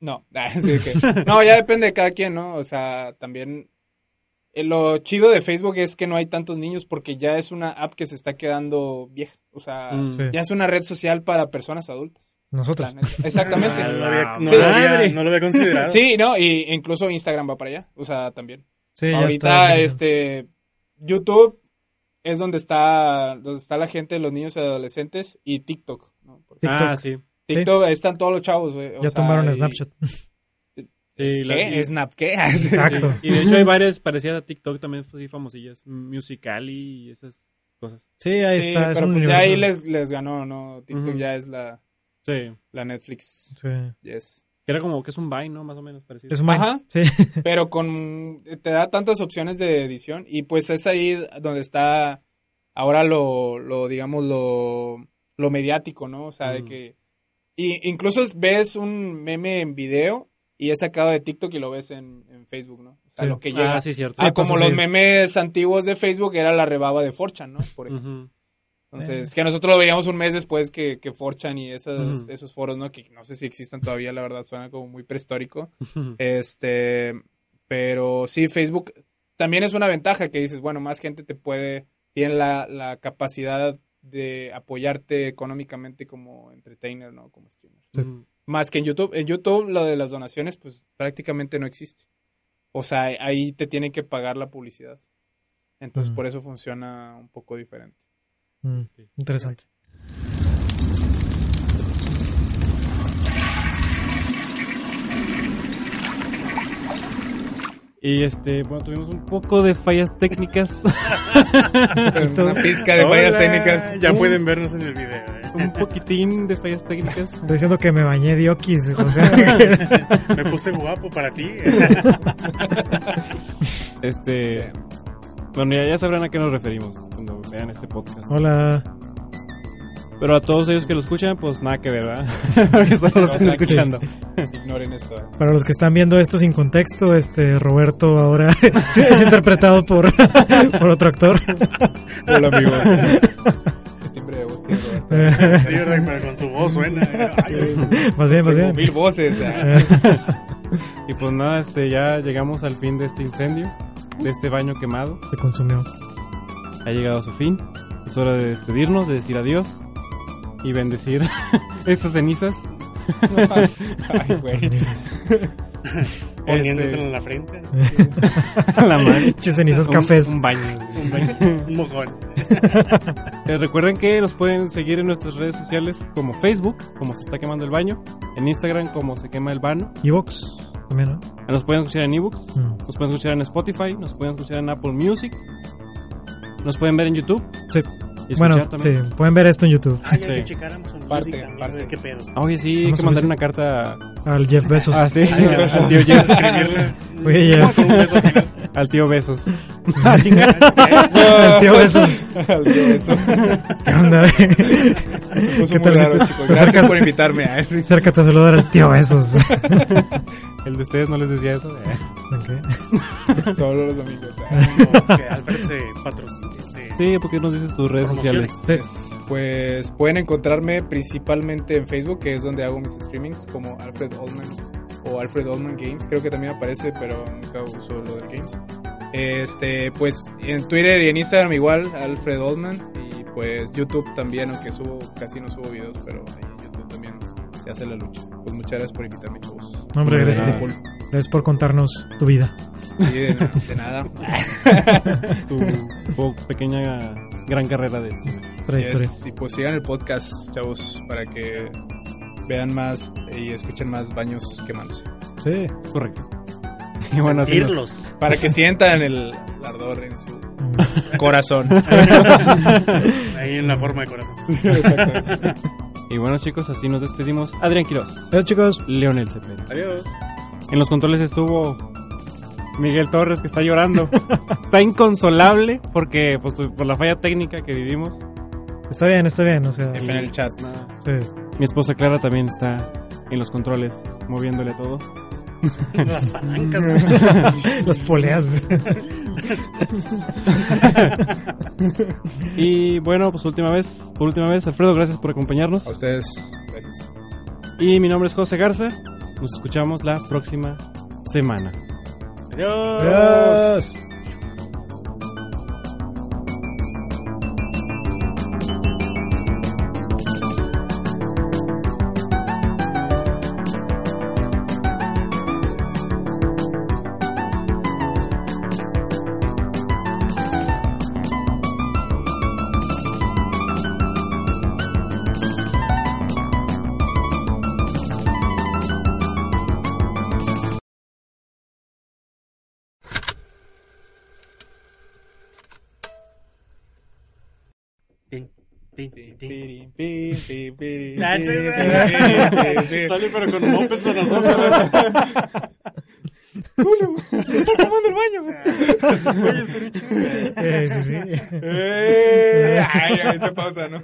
Speaker 5: no, así que, no, ya depende de cada quien, ¿no? O sea, también, eh, lo chido de Facebook es que no hay tantos niños porque ya es una app que se está quedando vieja. O sea,
Speaker 3: Mm.
Speaker 1: Sí.
Speaker 5: ya es una red social para personas adultas.
Speaker 1: Nosotros.
Speaker 5: Exactamente.
Speaker 4: Ah, no, lo había, no,
Speaker 5: Sí.
Speaker 4: lo había,
Speaker 2: Madre.
Speaker 4: no lo había considerado.
Speaker 5: Sí, no, y incluso Instagram va para allá, o sea, también.
Speaker 1: Sí, ya
Speaker 5: Ahorita,
Speaker 1: está.
Speaker 5: este, YouTube es donde está, donde está la gente, los niños y adolescentes, y TikTok, ¿no?
Speaker 3: Ah, sí.
Speaker 5: TikTok, ahí están todos los chavos, güey. o
Speaker 1: Ya
Speaker 5: sea,
Speaker 1: tomaron
Speaker 5: y-
Speaker 1: Snapchat.
Speaker 3: Sí, la-
Speaker 5: ¿Qué?
Speaker 3: y-
Speaker 5: ¿Snap qué?
Speaker 1: Exacto.
Speaker 3: Y de hecho hay varias parecidas a TikTok también, estas así famosillas. Musical.ly y esas cosas.
Speaker 1: Sí, ahí
Speaker 5: Sí,
Speaker 1: está. es
Speaker 5: pero
Speaker 1: un
Speaker 5: pues ya ahí les, les ganó, ¿no? TikTok ya es la,
Speaker 3: Sí.
Speaker 5: la Netflix.
Speaker 1: Sí.
Speaker 5: Yes.
Speaker 3: Era como que es un Vine, ¿no? Más o menos parecido.
Speaker 1: Es un Vine.
Speaker 5: Ajá.
Speaker 1: Sí.
Speaker 5: Pero con te da tantas opciones de edición y pues es ahí donde está ahora lo, lo digamos lo, lo mediático, ¿no? O sea, de
Speaker 3: Mm.
Speaker 5: que y incluso ves un meme en video y es sacado de TikTok y lo ves en, en Facebook, ¿no? O sea,
Speaker 1: Sí.
Speaker 5: lo que llega
Speaker 3: Ah, sí, cierto.
Speaker 5: Ah,
Speaker 1: Sí,
Speaker 5: como los memes antiguos de Facebook era la rebaba de Forchan, ¿no? Por ejemplo. Entonces, que nosotros lo veíamos un mes después que, que Forchan y esos,
Speaker 3: Ujú.
Speaker 5: esos foros, ¿no? Que no sé si existen todavía, la verdad, suena como muy prehistórico. Este, pero sí, Facebook también es una ventaja que dices, bueno, más gente te puede, tiene la, la capacidad de apoyarte económicamente como entertainer, ¿no? Como streamer. Más que en YouTube. En YouTube lo de las donaciones, pues prácticamente no existe. O sea, ahí te tienen que pagar la publicidad. Entonces, por eso funciona un poco diferente.
Speaker 1: Mm, interesante.
Speaker 3: Y este, bueno, tuvimos un poco de fallas técnicas.
Speaker 5: Una pizca de fallas técnicas.
Speaker 4: Ya pueden vernos en el video. ¿eh?
Speaker 3: un poquitín de fallas técnicas.
Speaker 1: Estoy diciendo que me bañé de okis, José.
Speaker 4: Me puse guapo para ti.
Speaker 3: Este. Bueno, ya, ya sabrán a qué nos referimos cuando vean este podcast.
Speaker 1: Hola.
Speaker 3: Pero a todos ellos que lo escuchan, pues nada que ver, ¿verdad? Porque solo lo están escuchando.
Speaker 5: Ignoren esto. eh.
Speaker 1: Para los que están viendo esto sin contexto, este Roberto ahora es interpretado por, por otro actor.
Speaker 5: Hola, amigos. Qué timbre de voz tiene Roberto.
Speaker 4: Sí, ¿verdad? Pero con su voz suena. Ay,
Speaker 1: Más bien, más bien.
Speaker 5: mil voces. eh.
Speaker 3: Y pues nada, este, ya llegamos al fin de este incendio, de este baño quemado.
Speaker 1: Se consumió.
Speaker 3: Ha llegado a su fin. Es hora de despedirnos, de decir adiós y bendecir estas cenizas.
Speaker 5: Ay, güey.
Speaker 4: Poniéndotelo
Speaker 3: Este-
Speaker 4: en la frente.
Speaker 3: a la mano.
Speaker 1: Pinches cenizas
Speaker 3: Un-
Speaker 1: cafés.
Speaker 3: Un, baño.
Speaker 4: Un, baño, un mojón.
Speaker 3: Eh, recuerden que nos pueden seguir en nuestras redes sociales como Facebook, como se está quemando el baño, en Instagram como se quema el vano.
Speaker 1: Y Vox
Speaker 3: Nos pueden escuchar en ebooks,
Speaker 1: Mm.
Speaker 3: nos pueden escuchar en Spotify, nos pueden escuchar en Apple Music, nos pueden ver en YouTube.
Speaker 1: Sí. Bueno,
Speaker 3: también.
Speaker 1: sí, pueden ver esto en YouTube.
Speaker 4: Ay, hay
Speaker 3: Sí.
Speaker 4: que checar Amazon
Speaker 5: Parte,
Speaker 4: Music también,
Speaker 5: parte.
Speaker 4: qué pedo.
Speaker 3: Ah, Oye, sí, hay que mandar una carta
Speaker 1: Al Jeff Bezos.
Speaker 3: Ah, sí,
Speaker 4: Ay,
Speaker 3: al tío Jeff,
Speaker 4: Escribirle.
Speaker 1: Oye,
Speaker 4: beso al
Speaker 3: al tío Besos.
Speaker 1: Ah. El tío Besos.
Speaker 5: Al tío Beso.
Speaker 1: ¿Qué onda? ¿Qué tal
Speaker 5: raro,
Speaker 1: te-
Speaker 5: chicos.
Speaker 1: te
Speaker 5: Gracias por invitarme a eso.
Speaker 1: Acércate a saludar al tío Besos.
Speaker 3: El de ustedes no les decía eso. Eh.
Speaker 1: Ok.
Speaker 5: Solo los amigos.
Speaker 4: No, que Alfred se patrocine. se-
Speaker 3: Sí, porque nos dices tus redes sociales.
Speaker 1: Sí.
Speaker 5: Pues pueden encontrarme principalmente en Facebook, que es donde hago mis streamings, como Alfred Oldman o Alfred Oldman Games. Creo que también aparece, pero nunca uso lo del Games. Este, pues en Twitter y en Instagram igual, Alfred Oldman. Y pues YouTube también, aunque subo, casi no subo videos, pero ahí en YouTube también se hace la lucha. Pues muchas gracias por invitarme, chavos.
Speaker 1: Hombre,
Speaker 3: De
Speaker 1: gracias. Gracias por contarnos tu vida.
Speaker 5: Sí, de, de nada.
Speaker 3: Tu, tu pequeña gran carrera de esto.
Speaker 1: Trayectoria.
Speaker 5: Yes, y pues sigan el podcast, chavos, para que vean más y escuchen más baños quemándose.
Speaker 1: Sí.
Speaker 3: Correcto. Y bueno, así nos-
Speaker 4: Irlos.
Speaker 5: Para que sientan el ardor en su corazón.
Speaker 4: Ahí en la forma de corazón.
Speaker 3: y bueno, chicos, así nos despedimos. Adrián Quiroz,
Speaker 1: Adiós, chicos.
Speaker 3: Leonel Cepeda.
Speaker 5: Adiós.
Speaker 3: En los controles estuvo Miguel Torres, que está llorando. está inconsolable porque, pues, por la falla técnica que vivimos.
Speaker 1: Está bien, está bien. O sea,
Speaker 5: En el chat.
Speaker 1: sí.
Speaker 3: Mi esposa Clara también está en los controles, moviéndole todo.
Speaker 4: Las palancas.
Speaker 1: Las poleas.
Speaker 3: Y bueno, pues última vez, por última vez, Alfredo, gracias por
Speaker 5: A
Speaker 3: acompañarnos.
Speaker 5: ustedes, gracias.
Speaker 3: Y mi nombre es José Garza. Nos escuchamos la próxima semana.
Speaker 4: Adiós.
Speaker 1: Adiós.
Speaker 4: Sale pero con mopes a nosotros.
Speaker 5: Julio, está tomando el baño.
Speaker 4: Oye, estaría chido.
Speaker 1: Eh, sí, sí.
Speaker 5: Eh, ay, ay, esa pausa, ¿no?